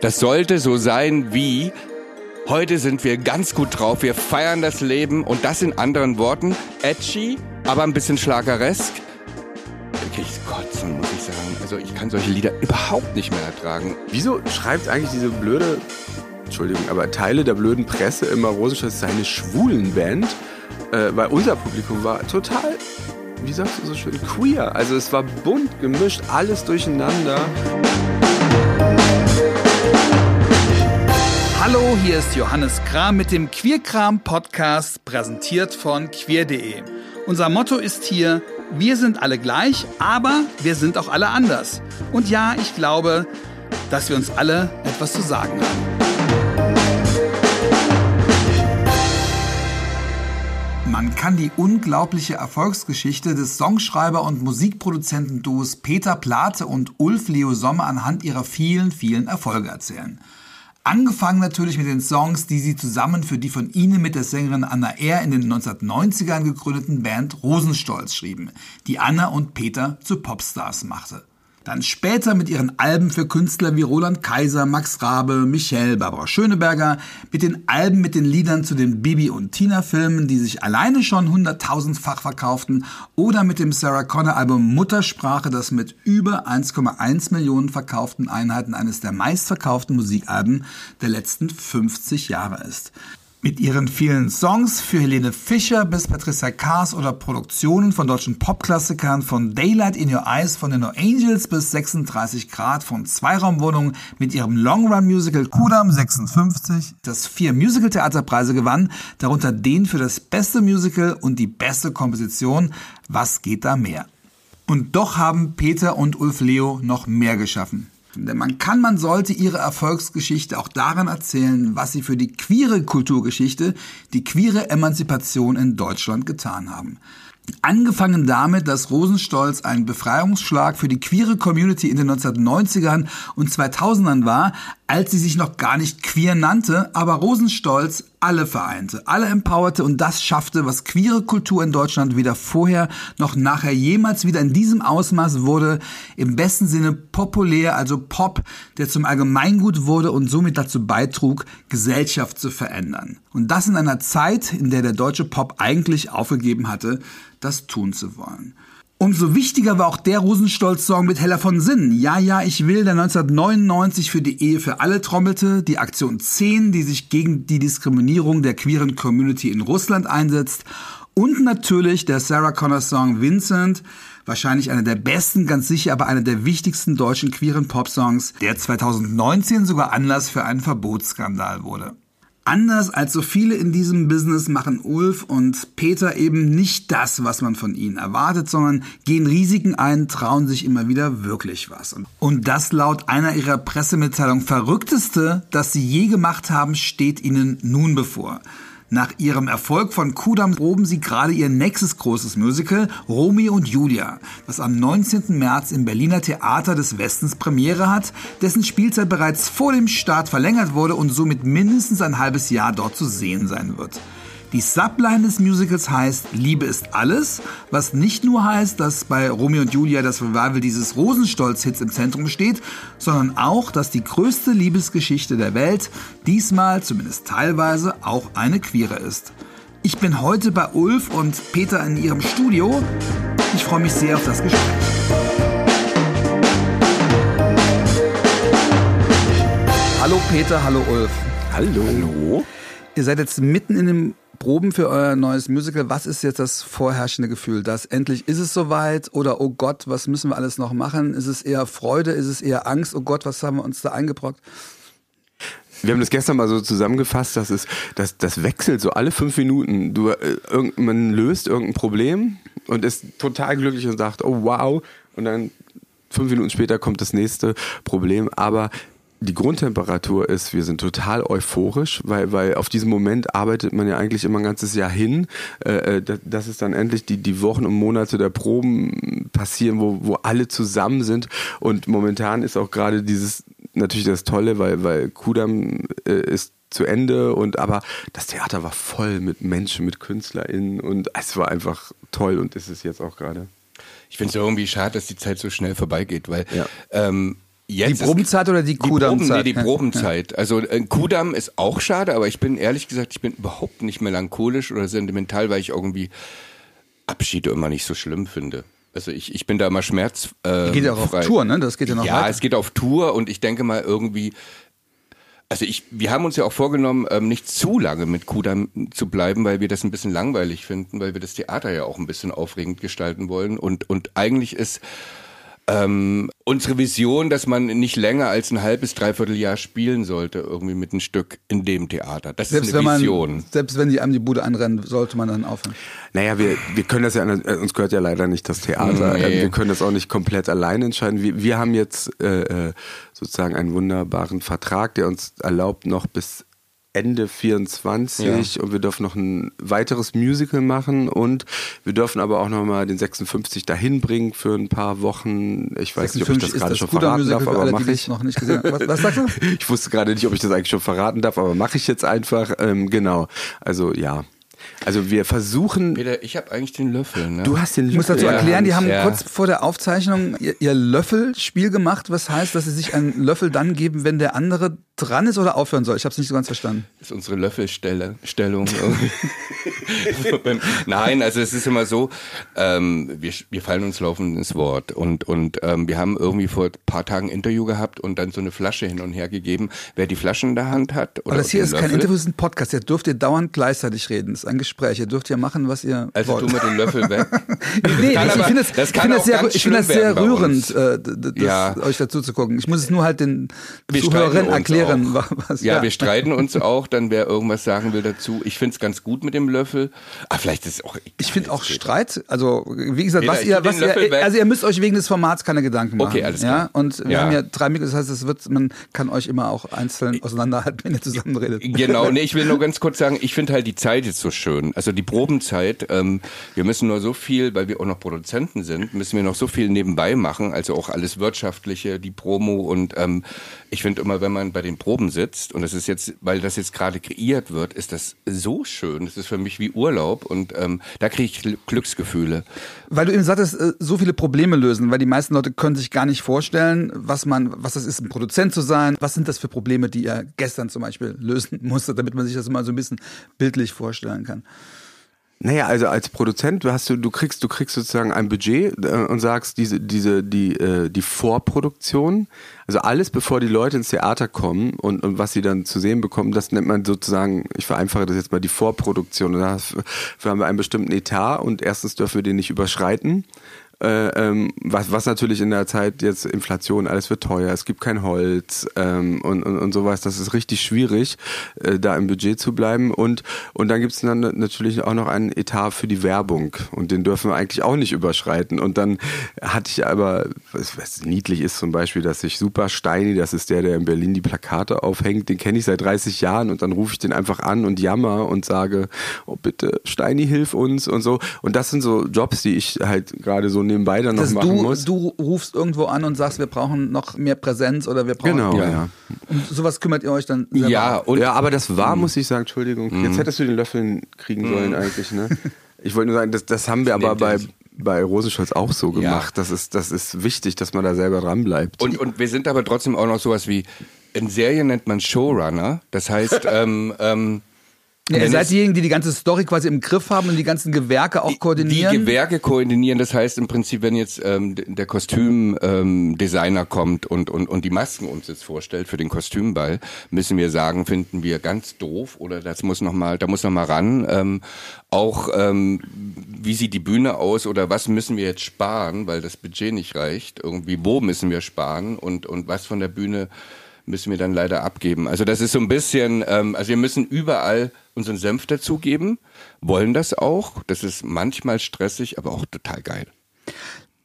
Das sollte so sein wie, heute sind wir ganz gut drauf, wir feiern das Leben und das in anderen Worten, edgy, aber ein bisschen schlageresk. Okay, ich kotzen, muss ich sagen. Also ich kann solche Lieder überhaupt nicht mehr ertragen. Wieso schreibt eigentlich diese blöde, Entschuldigung, aber Teile der blöden Presse immer Rosenstolz ist eine schwulen Band? Äh, weil unser Publikum war total, wie sagst du so schön, queer. Also es war bunt gemischt, alles durcheinander. Hallo, hier ist Johannes Kram mit dem Queerkram Podcast, präsentiert von queer.de. Unser Motto ist hier, wir sind alle gleich, aber wir sind auch alle anders. Und ja, ich glaube, dass wir uns alle etwas zu sagen haben. Man kann die unglaubliche Erfolgsgeschichte des Songschreiber- und Musikproduzentenduos Peter Plate und Ulf Leo Sommer anhand ihrer vielen, vielen Erfolge erzählen. Angefangen natürlich mit den Songs, die sie zusammen für die von ihnen mit der Sängerin Anna R. in den 1990ern gegründeten Band Rosenstolz schrieben, die Anna und Peter zu Popstars machte. Dann später mit ihren Alben für Künstler wie Roland Kaiser, Max Rabe, Michelle, Barbara Schöneberger, mit den Alben mit den Liedern zu den Bibi und Tina Filmen, die sich alleine schon hunderttausendfach verkauften, oder mit dem Sarah Connor Album Muttersprache, das mit über 1,1 Millionen verkauften Einheiten eines der meistverkauften Musikalben der letzten 50 Jahre ist. Mit ihren vielen Songs für Helene Fischer bis Patricia Kaas oder Produktionen von deutschen Popklassikern von Daylight in Your Eyes von den No Angels bis 36 Grad von Zweiraumwohnungen mit ihrem Long-Run-Musical Kudam 56, das vier Musical-Theaterpreise gewann, darunter den für das beste Musical und die beste Komposition Was geht da mehr? Und doch haben Peter und Ulf Leo noch mehr geschaffen. Denn man kann, man sollte ihre Erfolgsgeschichte auch daran erzählen, was sie für die queere Kulturgeschichte, die queere Emanzipation in Deutschland getan haben. Angefangen damit, dass Rosenstolz ein Befreiungsschlag für die queere Community in den 1990ern und 2000ern war, als sie sich noch gar nicht queer nannte, aber Rosenstolz alle vereinte, alle empowerte und das schaffte, was queere Kultur in Deutschland weder vorher noch nachher jemals wieder in diesem Ausmaß wurde, im besten Sinne populär, also Pop, der zum Allgemeingut wurde und somit dazu beitrug, Gesellschaft zu verändern. Und das in einer Zeit, in der der deutsche Pop eigentlich aufgegeben hatte, das tun zu wollen. Umso wichtiger war auch der Rosenstolz-Song mit Heller von Sinn. Ja, ja, ich will, der 1999 für die Ehe für alle trommelte, die Aktion 10, die sich gegen die Diskriminierung der queeren Community in Russland einsetzt und natürlich der Sarah Connor Song Vincent, wahrscheinlich einer der besten, ganz sicher aber einer der wichtigsten deutschen queeren Pop-Songs, der 2019 sogar Anlass für einen Verbotsskandal wurde. Anders als so viele in diesem Business machen Ulf und Peter eben nicht das, was man von ihnen erwartet, sondern gehen Risiken ein, trauen sich immer wieder wirklich was. Und das laut einer ihrer Pressemitteilungen verrückteste, das sie je gemacht haben, steht ihnen nun bevor. Nach ihrem Erfolg von Kudam proben sie gerade ihr nächstes großes Musical Romeo und Julia, das am 19. März im Berliner Theater des Westens Premiere hat, dessen Spielzeit bereits vor dem Start verlängert wurde und somit mindestens ein halbes Jahr dort zu sehen sein wird. Die Subline des Musicals heißt Liebe ist alles, was nicht nur heißt, dass bei Romeo und Julia das Revival dieses Rosenstolz-Hits im Zentrum steht, sondern auch, dass die größte Liebesgeschichte der Welt diesmal, zumindest teilweise, auch eine queere ist. Ich bin heute bei Ulf und Peter in ihrem Studio. Ich freue mich sehr auf das Gespräch. Hallo Peter, hallo Ulf. Hallo. Hallo. Ihr seid jetzt mitten in dem Proben für euer neues Musical. Was ist jetzt das vorherrschende Gefühl? Dass endlich ist es soweit oder oh Gott, was müssen wir alles noch machen? Ist es eher Freude? Ist es eher Angst? Oh Gott, was haben wir uns da eingebrockt? Wir haben das gestern mal so zusammengefasst, dass es, dass das wechselt so alle fünf Minuten. Du, äh, man löst irgendein Problem und ist total glücklich und sagt, oh wow, und dann fünf Minuten später kommt das nächste Problem. Aber die Grundtemperatur ist, wir sind total euphorisch, weil, weil auf diesen Moment arbeitet man ja eigentlich immer ein ganzes Jahr hin, äh, äh dass es dann endlich die, die Wochen und Monate der Proben passieren, wo, wo alle zusammen sind. Und momentan ist auch gerade dieses natürlich das Tolle, weil, weil Kudam äh, ist zu Ende und aber das Theater war voll mit Menschen, mit KünstlerInnen und es war einfach toll und ist es jetzt auch gerade. Ich finde es irgendwie schade, dass die Zeit so schnell vorbeigeht, weil ja. ähm, jetzt Die Probenzeit oder die Die Proben, Kudamm-Zeit? nee, die. Probenzeit. Also äh, Kudamm ist auch schade, aber ich bin ehrlich gesagt, ich bin überhaupt nicht melancholisch oder sentimental, weil ich irgendwie Abschiede immer nicht so schlimm finde. Also ich, ich bin da immer schmerz. Äh, Geht ja auch auf frei. Tour, ne? Das geht ja noch Ja, weiter. es geht auf Tour und ich denke mal irgendwie. Also ich, wir haben uns ja auch vorgenommen, ähm, nicht zu lange mit Kudam zu bleiben, weil wir das ein bisschen langweilig finden, weil wir das Theater ja auch ein bisschen aufregend gestalten wollen. Und, und eigentlich ist ähm, unsere Vision, dass man nicht länger als ein halbes, dreiviertel Jahr spielen sollte, irgendwie mit einem Stück in dem Theater. Das Selbst ist wenn eine man, Vision. selbst wenn die einem die Bude anrennen, sollte man dann aufhören. Naja, wir, wir können das ja, uns gehört ja leider nicht das Theater. Nee. Wir können das auch nicht komplett allein entscheiden. Wir, wir haben jetzt äh, äh, sozusagen einen wunderbaren Vertrag, der uns erlaubt, noch bis Ende 24 und wir dürfen noch ein weiteres Musical machen und wir dürfen aber auch noch mal den 56 dahin bringen für ein paar Wochen. Ich weiß nicht, ob ich das gerade schon verraten darf, für aber mache ich. noch nicht gesehen. Was, was sagst du? Ich wusste gerade nicht, ob ich das eigentlich schon verraten darf, aber mache ich jetzt einfach. Ähm, genau. Also ja. Also wir versuchen. Peter, ich habe eigentlich den Löffel. Ne? Du hast den Ich muss dazu Ja, erklären, die haben ja. kurz vor der Aufzeichnung ihr, ihr Löffelspiel gemacht, was heißt, dass sie sich einen Löffel dann geben, wenn der andere dran ist oder aufhören soll. Ich habe es nicht so ganz verstanden. Das ist unsere Löffelstellung. Nein, also es ist immer so, ähm, wir, wir fallen uns laufend ins Wort und, und ähm, wir haben irgendwie vor ein paar Tagen ein Interview gehabt und dann so eine Flasche hin und her gegeben. Wer die Flaschen in der Hand hat oder Aber das hier ist kein Löffel, Interview, das ist ein Podcast. Ihr dürft ihr dauernd gleichzeitig reden. Das ist ein Gespräch. Ihr dürft ja machen, was ihr Also wollt. tu mir den Löffel weg. Nee, kann ich, finde das ich auch es sehr, ich finde das sehr rührend, äh, das, Ja. euch dazu zu gucken. Ich muss es nur halt den Wir Zuhörern streiten uns erklären, auch. wa- was. Ja, wir streiten uns auch, dann wer irgendwas sagen will dazu. Ich find's ganz gut mit dem Löffel. Ah, vielleicht ist es auch. egal, Ich finde auch Streit, also wie gesagt, was ihr, was ihr, also ihr müsst euch wegen des Formats keine Gedanken machen. Okay, alles ja? klar. Und wir Ja. haben ja drei Mikros, das heißt, es wird, man kann euch immer auch einzeln auseinanderhalten, wenn ihr zusammenredet. Genau, nee, ich will nur ganz kurz sagen, ich finde halt die Zeit jetzt so schön. Also die Probenzeit, ähm, wir müssen nur so viel, weil wir auch noch Produzenten sind, müssen wir noch so viel nebenbei machen, also auch alles Wirtschaftliche, die Promo und ähm, ich finde immer, wenn man bei den Proben sitzt und das ist jetzt, weil das jetzt gerade kreiert wird, ist das so schön. Das ist für mich wie Urlaub und ähm, da kriege ich Gl- Glücksgefühle. Weil du eben sagtest, äh, so viele Probleme lösen, weil die meisten Leute können sich gar nicht vorstellen, was man, was das ist, ein Produzent zu sein. Was sind das für Probleme, die ihr gestern zum Beispiel lösen musstet, damit man sich das mal so ein bisschen bildlich vorstellen kann? Naja, also als Produzent du hast du, du kriegst, du kriegst sozusagen ein Budget äh, und sagst, diese, diese, die, äh, die Vorproduktion, also alles bevor die Leute ins Theater kommen und, und was sie dann zu sehen bekommen, das nennt man sozusagen, ich vereinfache das jetzt mal, die Vorproduktion. Dafür haben wir einen bestimmten Etat und erstens dürfen wir den nicht überschreiten. Äh, ähm, was, was natürlich in der Zeit jetzt Inflation, alles wird teuer, es gibt kein Holz ähm, und, und, und sowas, das ist richtig schwierig, äh, da im Budget zu bleiben. Und, und dann gibt es dann natürlich auch noch einen Etat für die Werbung und den dürfen wir eigentlich auch nicht überschreiten. Und dann hatte ich aber, was, was niedlich ist zum Beispiel, dass ich Super Steini, das ist der, der in Berlin die Plakate aufhängt, den kenne ich seit 30 Jahren und dann rufe ich den einfach an und jammer und sage, oh bitte, Steini, hilf uns und so. Und das sind so Jobs, die ich halt gerade so nebenbei dann noch Dass machen du, muss. du rufst irgendwo an und sagst, wir brauchen noch mehr Präsenz oder wir brauchen. Genau, Ja. ja. Und sowas kümmert ihr euch dann selber Ja, um. und ja, aber das war, muss ich sagen, Entschuldigung, jetzt hättest du den Löffel kriegen sollen eigentlich, ne? Ich wollte nur sagen, das, das haben wir aber bei, den. bei Rosenscholz auch so Ja. gemacht. Das, ist, das ist wichtig, dass man da selber dran bleibt. Und, und wir sind aber trotzdem auch noch sowas wie, in Serien nennt man Showrunner. Das heißt, ähm, ähm, Ja, ihr seid diejenigen, die die ganze Story quasi im Griff haben und die ganzen Gewerke auch koordinieren. Die Gewerke koordinieren, das heißt im Prinzip, wenn jetzt ähm, der Kostümdesigner ähm, kommt und, und, und die Masken uns jetzt vorstellt für den Kostümball, müssen wir sagen, finden wir ganz doof oder das muss noch mal, da muss noch mal ran. Ähm, auch ähm, wie sieht die Bühne aus oder was müssen wir jetzt sparen, weil das Budget nicht reicht. Irgendwie wo müssen wir sparen und und was von der Bühne müssen wir dann leider abgeben. Also das ist so ein bisschen, ähm, also wir müssen überall unseren Senf dazugeben, wollen das auch. Das ist manchmal stressig, aber auch total geil.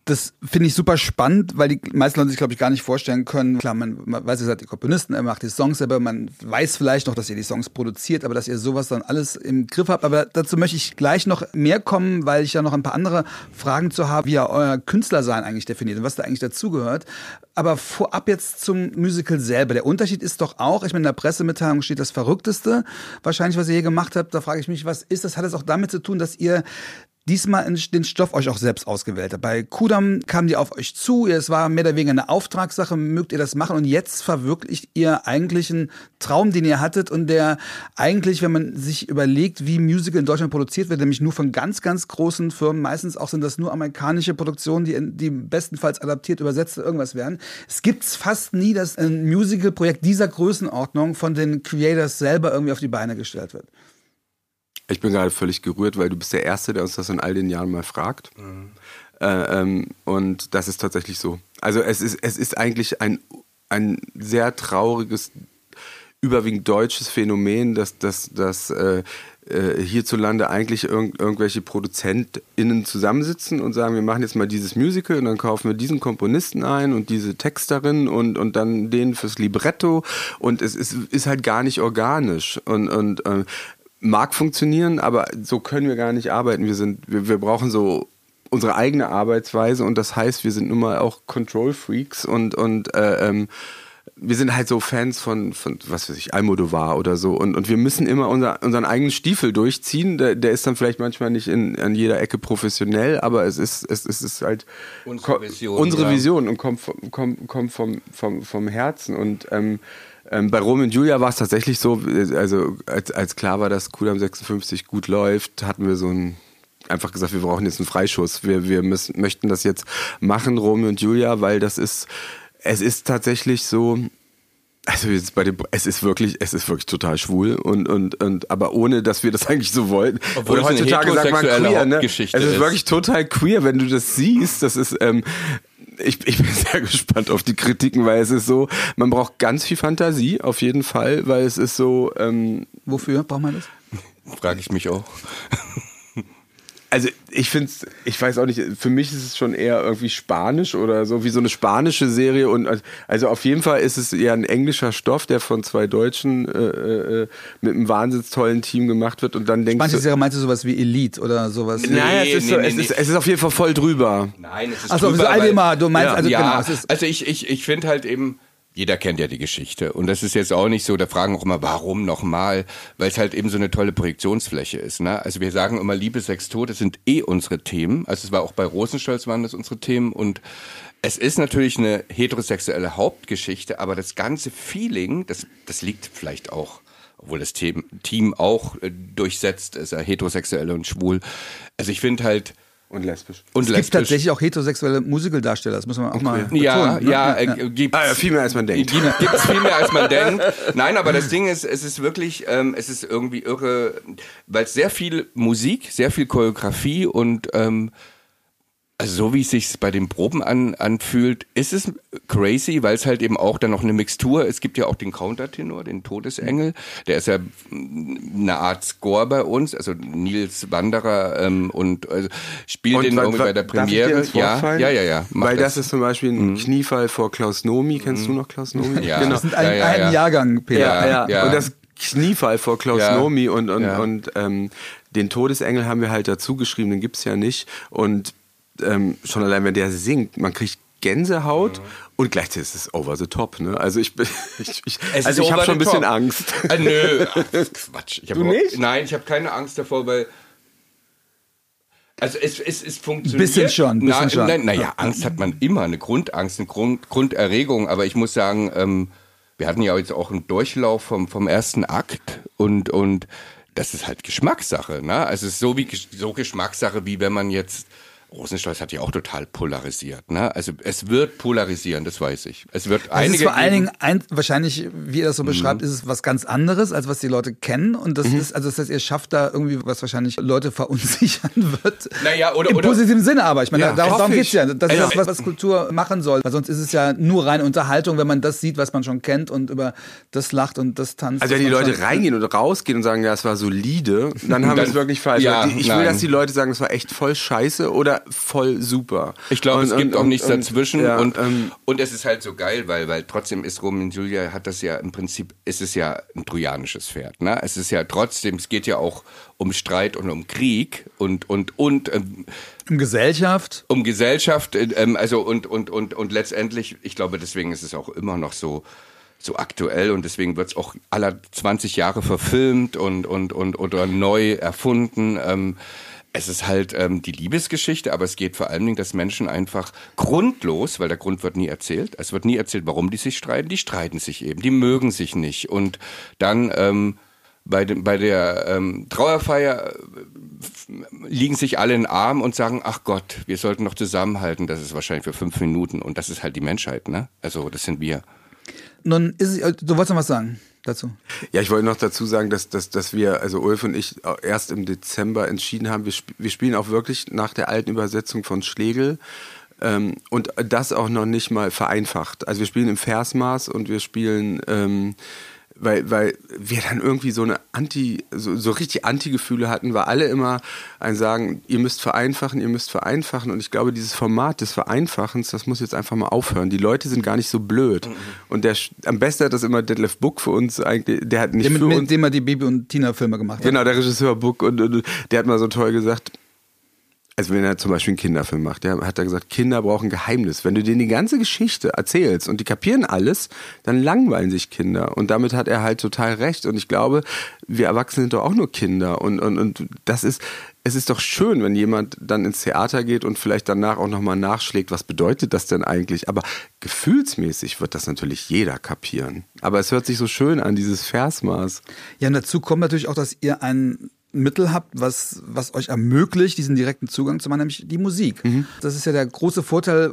Das finde ich super spannend, weil die meisten Leute sich, glaube ich, gar nicht vorstellen können. Klar, man, man weiß, ihr seid die Komponisten, ihr macht die Songs selber, man weiß vielleicht noch, dass ihr die Songs produziert, aber dass ihr sowas dann alles im Griff habt. Aber dazu möchte ich gleich noch mehr kommen, weil ich ja noch ein paar andere Fragen zu habe, wie ihr euer Künstlersein eigentlich definiert und was da eigentlich dazugehört. Aber vorab jetzt zum Musical selber. Der Unterschied ist doch auch, ich meine, in der Pressemitteilung steht das Verrückteste, wahrscheinlich, was ihr hier gemacht habt. Da frage ich mich, was ist das? Hat es auch damit zu tun, dass ihr diesmal den Stoff euch auch selbst ausgewählt habt. Bei Kudam kamen die auf euch zu, es war mehr oder weniger eine Auftragssache, mögt ihr das machen und jetzt verwirklicht ihr eigentlich einen Traum, den ihr hattet und der eigentlich, wenn man sich überlegt, wie Musical in Deutschland produziert wird, nämlich nur von ganz, ganz großen Firmen, meistens auch sind das nur amerikanische Produktionen, die, die bestenfalls adaptiert, übersetzt irgendwas werden. Es gibt fast nie, dass ein Musical-Projekt dieser Größenordnung von den Creators selber irgendwie auf die Beine gestellt wird. Ich bin gerade völlig gerührt, weil du bist der Erste, der uns das in all den Jahren mal fragt. Mhm. Äh, ähm, und das ist tatsächlich so. Also es ist, es ist eigentlich ein, ein sehr trauriges, überwiegend deutsches Phänomen, dass, dass, dass äh, äh, hierzulande eigentlich irg irgendwelche ProduzentInnen zusammensitzen und sagen, wir machen jetzt mal dieses Musical und dann kaufen wir diesen Komponisten ein und diese Texterin und, und dann den fürs Libretto und es ist, ist halt gar nicht organisch und, und äh, mag funktionieren, aber so können wir gar nicht arbeiten. Wir sind, wir, wir brauchen so unsere eigene Arbeitsweise und das heißt, wir sind nun mal auch Control Freaks und und äh, ähm, wir sind halt so Fans von, von was weiß ich, Almodovar oder so. Und, und wir müssen immer unser, unseren eigenen Stiefel durchziehen. Der, der ist dann vielleicht manchmal nicht in, an jeder Ecke professionell, aber es ist, es, es ist halt unsere Vision, unsere ja. Vision und kommt, kommt, kommt vom, vom, vom Herzen. Und ähm, ähm, bei Romeo und Julia war es tatsächlich so, also als, als klar war, dass Kudam 56 gut läuft, hatten wir so ein einfach gesagt, wir brauchen jetzt einen Freischuss. Wir, wir müssen, möchten das jetzt machen, Romeo und Julia, weil das ist, es ist tatsächlich so, also jetzt bei dem, es ist wirklich, es ist wirklich total schwul und und und, aber ohne, dass wir das eigentlich so wollten. Obwohl Oder es eine heterosexuelle queer, ne? Es ist ist. wirklich total queer, wenn du das siehst. Das ist, ähm, ich, ich bin sehr gespannt auf die Kritiken, weil es ist so, man braucht ganz viel Fantasie auf jeden Fall, weil es ist so, ähm, Wofür braucht man das? Frage ich mich auch. also ich finde ich weiß auch nicht, für mich ist es schon eher irgendwie Spanisch oder so, wie so eine spanische Serie und also auf jeden Fall ist es eher ein englischer Stoff, der von zwei Deutschen äh, äh, mit einem wahnsinnig tollen Team gemacht wird und dann denkst Manche du, Serie meinst du sowas wie Elite oder sowas? naja, es, ist Nee, so, nee, es, nee. Ist, es ist auf jeden Fall voll drüber. Nein, es ist Achso, drüber, so weil- Aldemar, du meinst, Ja. also ja, genau, es ist, also ich, ich, ich finde halt eben, jeder kennt ja die Geschichte. Und das ist jetzt auch nicht so, da fragen auch immer, warum nochmal? Weil es halt eben so eine tolle Projektionsfläche ist. Ne? Also wir sagen immer, Liebe, Sex, Tod, das sind eh unsere Themen. Also es war auch bei Rosenstolz waren das unsere Themen. Und es ist natürlich eine heterosexuelle Hauptgeschichte, aber das ganze Feeling, das, das liegt vielleicht auch obwohl das Team, Team auch äh, durchsetzt ist, ja heterosexuell und schwul. Also ich finde halt, Und lesbisch. und es gibt lesbisch- tatsächlich auch heterosexuelle Musicaldarsteller, das muss man auch mal betonen. ja, ne? ja, äh, gibt's. Ah, ja, viel mehr als man denkt. Gibt es viel mehr als man denkt. Nein, aber das Ding ist, es ist wirklich, ähm, es ist irgendwie irre, weil es sehr viel Musik, sehr viel Choreografie und ähm, also so wie es sich bei den Proben an, anfühlt, ist es crazy, weil es halt eben auch dann noch eine Mixtur, es gibt ja auch den Countertenor, den Todesengel, der ist ja eine Art Score bei uns, also Nils Wanderer ähm, und also spielt den wa- irgendwie bei der darf ich dir Premiere. Ja, ja, ja, ja. Weil das. ist zum Beispiel ein Kniefall vor Klaus Nomi. Kennst du noch Klaus Nomi? Mhm. Ja. Genau. Das sind ein, Ja, ja, ein ja. Jahrgang, Peter. Ja, ja, ja. Und das Kniefall vor Klaus Ja. Nomi und, und, Ja. und ähm, den Todesengel haben wir halt dazu geschrieben, den gibt's ja nicht. Und ähm, schon allein, wenn der singt, man kriegt Gänsehaut und gleichzeitig ist es over the top. Ne? Also ich ich, ich, also ich habe schon ein bisschen top. Angst. Ah, nö, Ach, Quatsch. Du überhaupt- nicht? Nein, ich habe keine Angst davor, weil also es, es, es funktioniert. Bisschen schon, bisschen nein, schon. Nein, naja, Angst hat man immer, eine Grundangst, eine Grund, Grunderregung. Aber ich muss sagen, ähm, wir hatten ja jetzt auch einen Durchlauf vom, vom ersten Akt und, und das ist halt Geschmackssache. Ne? Also es ist so, wie, so Geschmackssache, wie wenn man jetzt Rosenstolz hat ja auch total polarisiert. Ne? Also es wird polarisieren, das weiß ich. Es wird Es einige ist vor allen Dingen, ein, wahrscheinlich, wie ihr das so Mhm. beschreibt, ist es was ganz anderes, als was die Leute kennen. Und das ist, also das heißt, ihr schafft da irgendwie, was wahrscheinlich Leute verunsichern wird. Naja, oder- Im oder- positiven Sinne aber. Ich meine, Ja, darum, darum geht's ich. ja. Das ist Also- das, was, was Kultur machen soll. Weil sonst ist es ja nur reine Unterhaltung, wenn man das sieht, was man schon kennt und über das lacht und das tanzt. Also wenn die Leute reingehen oder rausgehen und sagen, ja, es war solide, dann haben wir es wirklich falsch. ja, die- ich will, nein. dass die Leute sagen, es war echt voll scheiße oder voll super. Ich glaube, es gibt und- auch nichts und- dazwischen ja, und, ähm, und es ist halt so geil, weil, weil trotzdem ist Romeo und Julia hat das ja im Prinzip, ist es ja ein trojanisches Pferd. Ne? Es ist ja trotzdem, es geht ja auch um Streit und um Krieg und, und, und ähm, Um Gesellschaft. um Gesellschaft, äh, ähm, also und, und, und, und letztendlich, ich glaube, deswegen ist es auch immer noch so, so aktuell und deswegen wird es auch aller 20 Jahre verfilmt und, und, und oder neu erfunden. Ähm, es ist halt ähm, die Liebesgeschichte, aber es geht vor allen Dingen, dass Menschen einfach grundlos, weil der Grund wird nie erzählt, es wird nie erzählt, warum die sich streiten, die streiten sich eben, die mögen sich nicht. Und dann ähm, bei, dem, bei der ähm, Trauerfeier äh, liegen sich alle in den Arm und sagen, ach Gott, wir sollten noch zusammenhalten. Das ist wahrscheinlich für fünf Minuten und das ist halt die Menschheit, ne? Also das sind wir. Nun ist es, du wolltest noch was sagen dazu? Ja, ich wollte noch dazu sagen, dass, dass, dass wir, also Ulf und ich, erst im Dezember entschieden haben, wir, sp wir spielen auch wirklich nach der alten Übersetzung von Schlegel. Ähm, und das auch noch nicht mal vereinfacht. Also wir spielen im Versmaß und wir spielen ähm, weil, weil wir dann irgendwie so eine Anti, so, so richtig Anti-Gefühle hatten, weil alle immer ein sagen, ihr müsst vereinfachen, ihr müsst vereinfachen. Und ich glaube, dieses Format des Vereinfachens, das muss jetzt einfach mal aufhören. Die Leute sind gar nicht so blöd. Mhm. Und der, am besten hat das immer Detlef Book für uns eigentlich, der hat nicht der mit, für mit uns. dem er die Baby- und Tina-Filme gemacht hat. Genau, der Regisseur Book und, und der hat mal so toll gesagt, also wenn er zum Beispiel einen Kinderfilm macht, ja, hat er gesagt, Kinder brauchen Geheimnis. Wenn du denen die ganze Geschichte erzählst und die kapieren alles, dann langweilen sich Kinder. Und damit hat er halt total recht. Und ich glaube, wir Erwachsene sind doch auch nur Kinder. Und, und, und das ist, es ist doch schön, wenn jemand dann ins Theater geht und vielleicht danach auch nochmal nachschlägt, was bedeutet das denn eigentlich? Aber gefühlsmäßig wird das natürlich jeder kapieren. Aber es hört sich so schön an, dieses Versmaß. Ja, und dazu kommt natürlich auch, dass ihr ein Mittel habt, was, was euch ermöglicht, diesen direkten Zugang zu machen, nämlich die Musik. Mhm. Das ist ja der große Vorteil,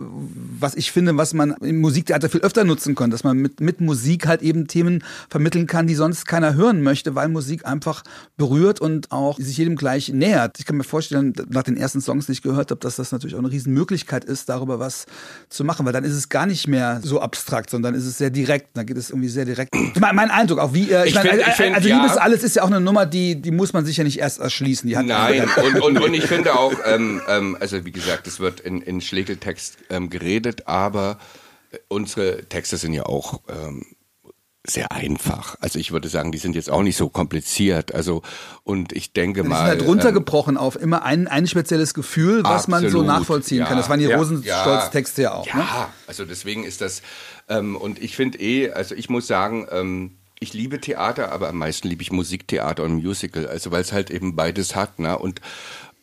was ich finde, was man im Musiktheater viel öfter nutzen kann, dass man mit, mit Musik halt eben Themen vermitteln kann, die sonst keiner hören möchte, weil Musik einfach berührt und auch sich jedem gleich nähert. Ich kann mir vorstellen, nach den ersten Songs, die ich gehört habe, dass das natürlich auch eine Riesenmöglichkeit ist, darüber was zu machen, weil dann ist es gar nicht mehr so abstrakt, sondern ist es sehr direkt. Dann geht es irgendwie sehr direkt. Mein, mein Eindruck, auch wie, äh, ich, ich find, find, also ja. Liebes alles ist ja auch eine Nummer, die, die muss man sich ja nicht nicht erst erschließen. Die Nein, und, und, und ich finde auch, ähm, ähm, also wie gesagt, es wird in, in Schlegeltext ähm, geredet, aber unsere Texte sind ja auch ähm, sehr einfach. Also ich würde sagen, die sind jetzt auch nicht so kompliziert. Also und ich denke mal. Die sind halt runtergebrochen ähm, auf immer ein, ein spezielles Gefühl, was absolut, man so nachvollziehen ja, kann. Das waren die ja, Rosenstolz-Texte ja auch. Ja, ne? also deswegen ist das ähm, und ich finde eh, also ich muss sagen, ähm, ich liebe Theater, aber am meisten liebe ich Musiktheater und Musical, also weil es halt eben beides hat, ne? Und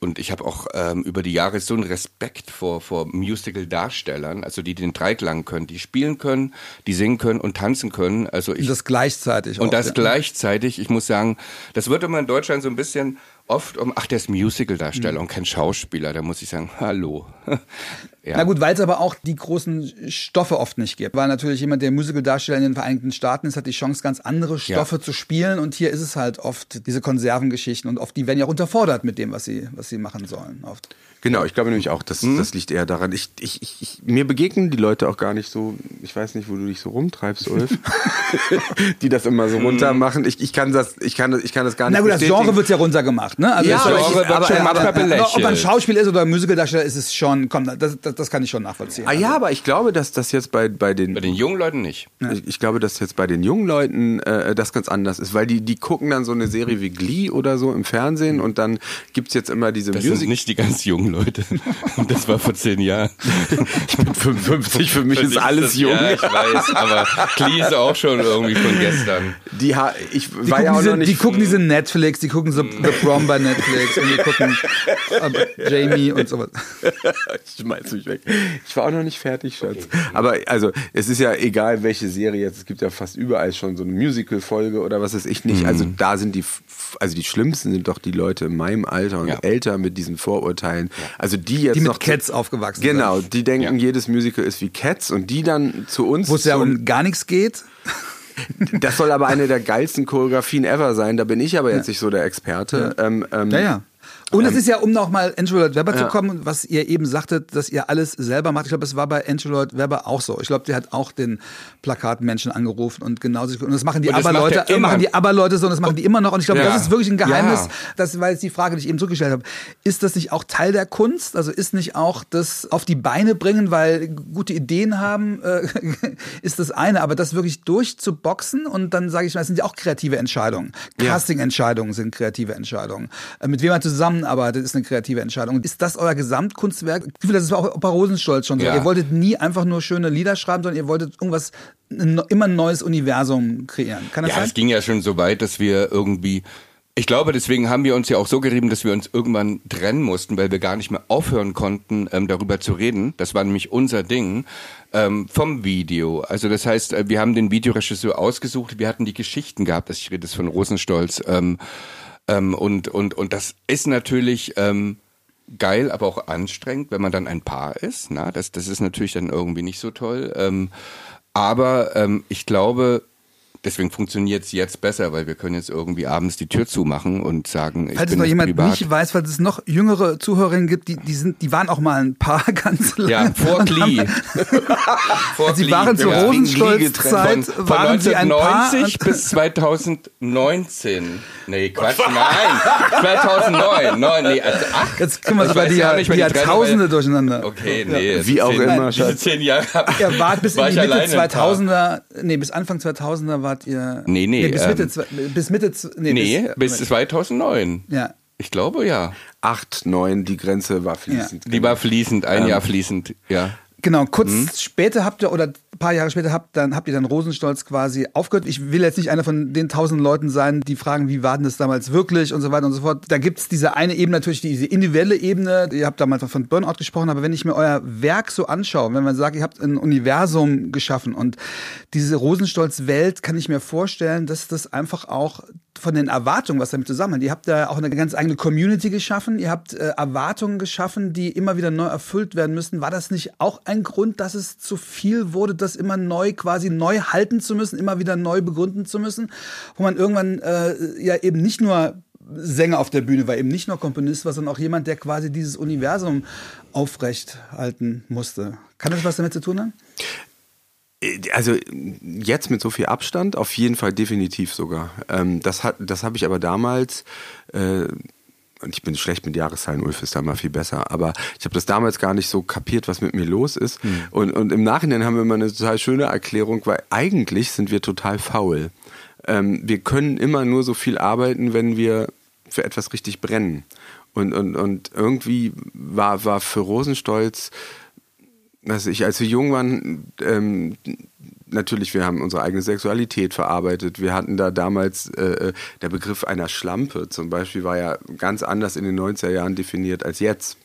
und ich habe auch ähm, über die Jahre so einen Respekt vor, vor Musical-Darstellern, also die den Dreiklang können, die spielen können, die singen können und tanzen können. Also ich, und das gleichzeitig. Und auch, das ja. gleichzeitig. Ich muss sagen, das wird immer in Deutschland so ein bisschen oft um, ach, der ist Musical-Darsteller mhm. und kein Schauspieler. Da muss ich sagen, hallo. Ja. Na gut, weil es aber auch die großen Stoffe oft nicht gibt. Weil natürlich jemand, der Musical-Darsteller in den Vereinigten Staaten ist, hat die Chance, ganz andere Stoffe ja. zu spielen. Und hier ist es halt oft diese Konservengeschichten und oft die werden ja auch unterfordert mit dem, was sie, was sie machen sollen. Oft. Genau, ich glaube nämlich auch, dass mhm. das liegt eher daran. Ich, ich, ich, mir begegnen die Leute auch gar nicht so, ich weiß nicht, wo du dich so rumtreibst, Ulf, die das immer so runter machen. Ich, ich, kann das, ich, kann, ich kann das gar nicht Na gut, das Genre wird ja runtergemacht. Ne? Also ja, aber, aber, aber, aber, ob man Schauspieler ist oder Musicaldarsteller ist es schon, komm, das, das, das kann ich schon nachvollziehen. Ah ja, aber ich glaube, dass das jetzt bei, bei den... Bei den jungen Leuten nicht. Ich, ich glaube, dass jetzt bei den jungen Leuten äh, das ganz anders ist, weil die, die gucken dann so eine Serie wie Glee oder so im Fernsehen und dann gibt's jetzt immer diese das Music... sind nicht die ganz jungen Leute. Das war vor zehn Jahren. Ich bin 55, für mich für ist alles jung. Ja, ich weiß, aber Klee ist auch schon irgendwie von gestern. Die, ha ich die war ja auch diese, noch nicht. Die gucken diese Netflix, die gucken so The Prom bei Netflix und die gucken uh, Jamie und sowas. Ich schmeiß mich weg. Ich war auch noch nicht fertig, Schatz. Okay. Aber also, es ist ja egal, welche Serie jetzt. Es gibt ja fast überall schon so eine Musical-Folge oder was weiß ich nicht. Also mhm. Also da sind die, also die schlimmsten sind doch die Leute in meinem Alter und ja. älter mit diesen Vorurteilen. Ja. Also die jetzt die mit noch Cats aufgewachsen genau, sind. Genau, die denken, ja. jedes Musical ist wie Cats und die dann zu uns. Wo es ja um gar nichts geht. Das soll aber eine der geilsten Choreografien ever sein. Da bin ich aber jetzt ja. nicht so der Experte. Ja, ähm, ähm, ja. ja. Und es ähm, ist ja, um nochmal Andrew Lloyd Webber ja. zu kommen, was ihr eben sagtet, dass ihr alles selber macht. Ich glaube, es war bei Andrew Lloyd Webber auch so. Ich glaube, der hat auch den Plakatmenschen angerufen und genauso. Und das machen die Aber-Leute, machen die Aber-Leute so und das machen die immer noch. Und ich glaube, ja. das ist wirklich ein Geheimnis. Ja. Das war jetzt die Frage, die ich eben zurückgestellt habe. Ist das nicht auch Teil der Kunst? Also ist nicht auch das auf die Beine bringen, weil gute Ideen haben, äh, ist das eine. Aber das wirklich durchzuboxen und dann sage ich mal, das sind ja auch kreative Entscheidungen. Casting-Entscheidungen sind kreative Entscheidungen. Äh, mit wem man zusammen zusammenarbeitet, ist eine kreative Entscheidung. Ist das euer Gesamtkunstwerk? Das war auch bei Rosenstolz schon so. Ja. Ihr wolltet nie einfach nur schöne Lieder schreiben, sondern ihr wolltet irgendwas, immer ein neues Universum kreieren. Kann das ja, sein? es ging ja schon so weit, dass wir irgendwie Ich glaube, deswegen haben wir uns ja auch so gerieben, dass wir uns irgendwann trennen mussten, weil wir gar nicht mehr aufhören konnten, ähm, darüber zu reden. Das war nämlich unser Ding ähm, vom Video. Also das heißt, äh, wir haben den Videoregisseur ausgesucht, wir hatten die Geschichten gehabt, ich rede jetzt von Rosenstolz. Ähm, ähm, und, und, und das ist natürlich ähm, geil, aber auch anstrengend, wenn man dann ein Paar ist. Na? Das, das ist natürlich dann irgendwie nicht so toll. Ähm, aber ähm, ich glaube, Deswegen funktioniert es jetzt besser, weil wir können jetzt irgendwie abends die Tür zumachen und sagen, ich Falls es noch jemand privat. nicht weiß, weil es noch jüngere Zuhörerinnen gibt, die, die, sind, die waren auch mal ein Paar ganz lange. ja, vor Klee. vor Sie Klee, waren zur ja. Rosenstolz-Zeit, Von, von waren sie ein Paar. 1990 bis 2019. Nee, Quatsch, nein. 2009. Neun, nee, also acht. Jetzt kommen wir sogar die, ja nicht die die Jahrtausende weil- durcheinander. Okay, nee. Wie auch zehn, immer, Diese zehn Jahre. Ihr wart bis in war die ich Mitte alleine ein Paar. 2000er, nee, bis Anfang 2000er wart ihr. Nee, nee, bis Mitte, ähm, bis Mitte, nee, Nee, bis 2009. ja. Ich glaube, ja. Acht, neun, die Grenze war fließend. Die war fließend, ein Ähm. Jahr fließend, ja. Genau, kurz Hm? später habt ihr, oder ein paar Jahre später habt, dann, habt ihr dann Rosenstolz quasi aufgehört. Ich will jetzt nicht einer von den tausend Leuten sein, die fragen, wie war denn das damals wirklich und so weiter und so fort. Da gibt's diese eine Ebene, natürlich diese individuelle Ebene. Ihr habt damals von Burnout gesprochen, aber wenn ich mir euer Werk so anschaue, wenn man sagt, ihr habt ein Universum geschaffen und diese Rosenstolz-Welt kann ich mir vorstellen, dass das einfach auch von den Erwartungen, was damit zusammenhängt. Ihr habt da auch eine ganz eigene Community geschaffen, ihr habt äh, Erwartungen geschaffen, die immer wieder neu erfüllt werden müssen. War das nicht auch ein Grund, dass es zu viel wurde, das immer neu quasi neu halten zu müssen, immer wieder neu begründen zu müssen, wo man irgendwann äh, ja eben nicht nur Sänger auf der Bühne war, eben nicht nur Komponist war, sondern auch jemand, der quasi dieses Universum aufrecht halten musste. Kann das was damit zu tun haben? Also jetzt mit so viel Abstand, auf jeden Fall definitiv sogar. Ähm, das hat, das habe ich aber damals, äh, und ich bin schlecht mit Jahreszahlen, Ulf ist da mal viel besser, aber ich habe das damals gar nicht so kapiert, was mit mir los ist. Und, und im Nachhinein haben wir immer eine total schöne Erklärung, weil eigentlich sind wir total faul. Ähm, wir können immer nur so viel arbeiten, wenn wir für etwas richtig brennen. Und, und, und irgendwie war, war für Rosenstolz dass ich, als wir jung waren, ähm, natürlich, wir haben unsere eigene Sexualität verarbeitet. Wir hatten da damals äh, der Begriff einer Schlampe zum Beispiel war ja ganz anders in den 90er Jahren definiert als jetzt.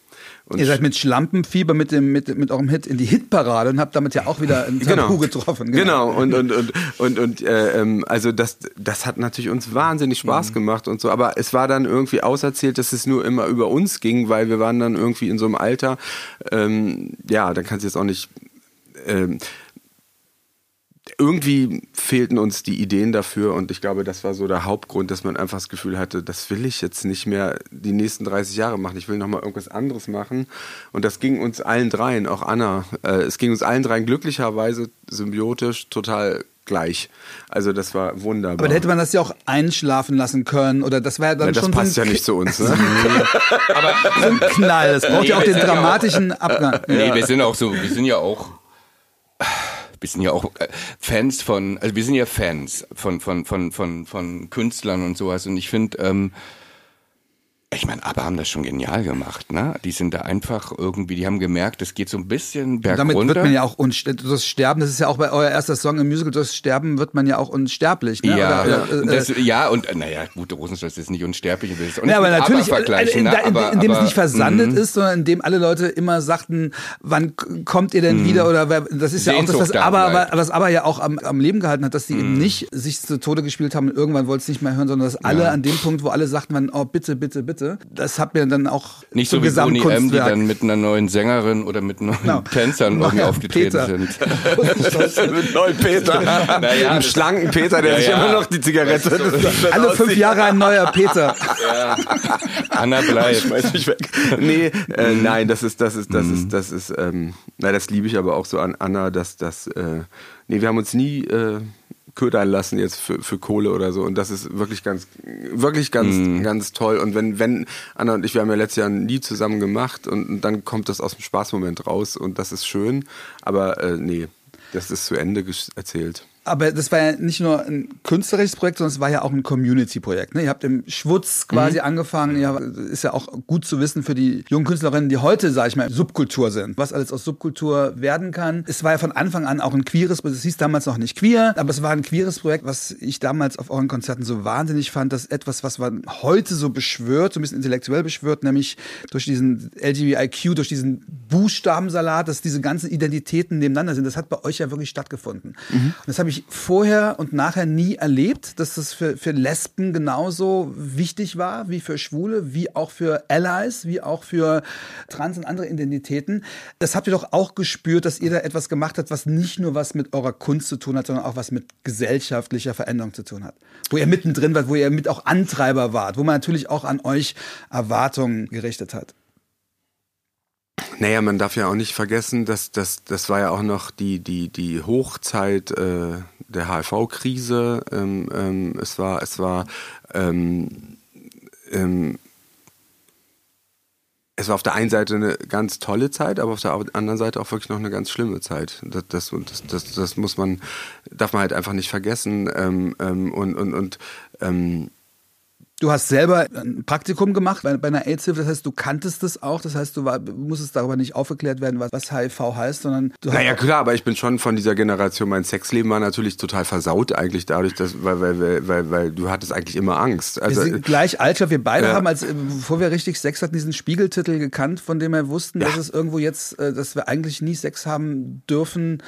Und Ihr seid mit Schlampenfieber mit, dem, mit, mit eurem Hit in die Hitparade und habt damit ja auch wieder ein Tabu getroffen. Genau, und, und, und, und, und äh, ähm, also das, das hat natürlich uns wahnsinnig Spaß Mhm. gemacht und so, aber es war dann irgendwie auserzählt, dass es nur immer über uns ging, weil wir waren dann irgendwie in so einem Alter, ähm, ja, dann kannst du jetzt auch nicht. Ähm, irgendwie fehlten uns die Ideen dafür und ich glaube, das war so der Hauptgrund, dass man einfach das Gefühl hatte, das will ich jetzt nicht mehr die nächsten 30 Jahre machen. Ich will nochmal irgendwas anderes machen. Und das ging uns allen dreien, auch Anna, äh, es ging uns allen dreien glücklicherweise symbiotisch total gleich. Also das war wunderbar. Aber da hätte man das ja auch einschlafen lassen können oder das wäre dann ja, das schon passt so ja nicht zu uns. Ne? so ein Knall. Das braucht Nee, ja auch den ja auch- dramatischen Abgang. Nee, wir sind auch so, wir sind ja auch, wir sind ja auch äh, Fans von, also wir sind ja Fans von, von, von, von, von Künstlern und sowas. Und ich finde, ähm, ich meine, aber haben das schon genial gemacht, ne? Die sind da einfach irgendwie, die haben gemerkt, es geht so ein bisschen bergunter. Damit wird man ja auch das Sterben, das ist ja auch bei euer erster Song im Musical, das Sterben wird man ja auch unsterblich. Ne? Ja, Oder, äh, und das, ja, und äh, naja, gut, Rosenstolz ist nicht unsterblich, ich will es auch nicht Ja, aber natürlich, Aber vergleichen, äh, ne? in, in, aber, indem aber, es nicht versandet mhm. ist, sondern indem alle Leute immer sagten, wann kommt ihr denn wieder oder das ist ja auch das, was Sehnsucht da aber, was aber ja auch am, am Leben gehalten hat, dass die eben nicht sich zu Tode gespielt haben und irgendwann wollte es nicht mehr hören, sondern dass alle an dem Punkt, wo alle sagten, man, oh bitte, bitte, bitte, das hat mir dann auch Nicht so wie Boni M, die dann mit einer neuen Sängerin oder mit neuen Genau. Tänzern irgendwie Neuer aufgetreten Peter. sind. mit neuen Peter. Naja, Einem schlanken Peter, der Ja, sich immer noch die Zigarette alle fünf Jahre ein neuer Peter. Ja. Anna bleibt. Schmeiß mich weg. Nee, äh, nein, das ist, das ist, das ist, das ist, ähm, na, das liebe ich aber auch so an Anna, dass das, äh, nee, wir haben uns nie äh, ködern lassen jetzt für, für Kohle oder so. Und das ist wirklich ganz, wirklich ganz, ganz toll. Und wenn, wenn Anna und ich, wir haben ja letztes Jahr nie zusammen gemacht und, und dann kommt das aus dem Spaßmoment raus und das ist schön, aber äh, nee, das ist zu Ende erzählt. Aber das war ja nicht nur ein künstlerisches Projekt, sondern es war ja auch ein Community-Projekt. Ne? Ihr habt im Schwutz quasi mhm. angefangen. Ja, ist ja auch gut zu wissen für die jungen Künstlerinnen, die heute, sage ich mal, Subkultur sind. Was alles aus Subkultur werden kann. Es war ja von Anfang an auch ein queeres, es hieß damals noch nicht queer, aber es war ein queeres Projekt, was ich damals auf euren Konzerten so wahnsinnig fand, dass etwas, was man heute so beschwört, so ein bisschen intellektuell beschwört, nämlich durch diesen LGBTIQ, durch diesen Buchstabensalat, dass diese ganzen Identitäten nebeneinander sind. Das hat bei euch ja wirklich stattgefunden. Mhm. Und das habe ich ich vorher und nachher nie erlebt, dass das für, für Lesben genauso wichtig war wie für Schwule, wie auch für Allies, wie auch für Trans und andere Identitäten. Das habt ihr doch auch gespürt, dass ihr da etwas gemacht habt, was nicht nur was mit eurer Kunst zu tun hat, sondern auch was mit gesellschaftlicher Veränderung zu tun hat. Wo ihr mittendrin wart, wo ihr mit auch Antreiber wart, wo man natürlich auch an euch Erwartungen gerichtet hat. Naja, man darf ja auch nicht vergessen, dass das, das war ja auch noch die, die, die Hochzeit äh, der HIV-Krise. Ähm, ähm, es war, es war, ähm, ähm, es war auf der einen Seite eine ganz tolle Zeit, aber auf der anderen Seite auch wirklich noch eine ganz schlimme Zeit. Das, das, das, das, muss man, darf man halt einfach nicht vergessen. Ähm, ähm, und und, und Du hast selber ein Praktikum gemacht bei, bei einer AIDS-Hilfe, das heißt, du kanntest es auch, das heißt, du war, musstest darüber nicht aufgeklärt werden, was, was HIV heißt, sondern du hast. Naja, klar, aber ich bin schon von dieser Generation, mein Sexleben war natürlich total versaut eigentlich dadurch, dass, weil, weil, weil, weil du hattest eigentlich immer Angst. Also, wir sind gleich alt, wir beide ja. haben, als bevor wir richtig Sex hatten, diesen Spiegeltitel gekannt, von dem wir wussten, ja. dass es irgendwo jetzt, äh, dass wir eigentlich nie Sex haben dürfen,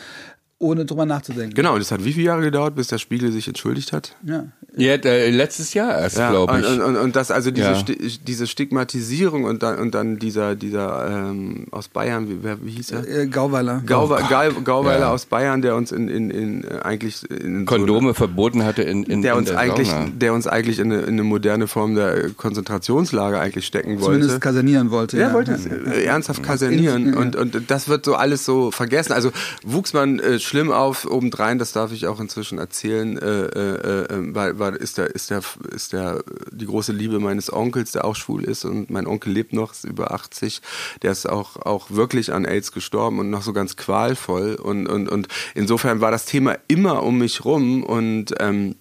ohne drüber nachzudenken. Genau, und es hat wie viele Jahre gedauert, bis der Spiegel sich entschuldigt hat? Ja. Ja, äh, letztes Jahr erst, ja, glaube ich. Und, und, und das, also diese, ja. Sti diese Stigmatisierung und dann, und dann dieser, dieser ähm, aus Bayern, wie, wer, wie hieß er? Äh, Gauweiler. Gauwe oh, Gauweiler ja. aus Bayern, der uns in, in, in eigentlich in Kondome so verboten hatte in, in, der uns in der eigentlich, Sauna. der uns eigentlich in eine, in eine, moderne Form der Konzentrationslager eigentlich stecken wollte. Zumindest kasernieren wollte. Ja, wollte es äh, ernsthaft kasernieren und, und das wird so alles so vergessen. Also wuchs man äh, schlimm auf, obendrein, das darf ich auch inzwischen erzählen, äh, äh, äh, weil, weil ist der, ist der, ist der, die große Liebe meines Onkels, der auch schwul ist und mein Onkel lebt noch, ist über 80, der ist auch, auch wirklich an AIDS gestorben und noch so ganz qualvoll und, und, und insofern war das Thema immer um mich rum und, ähm,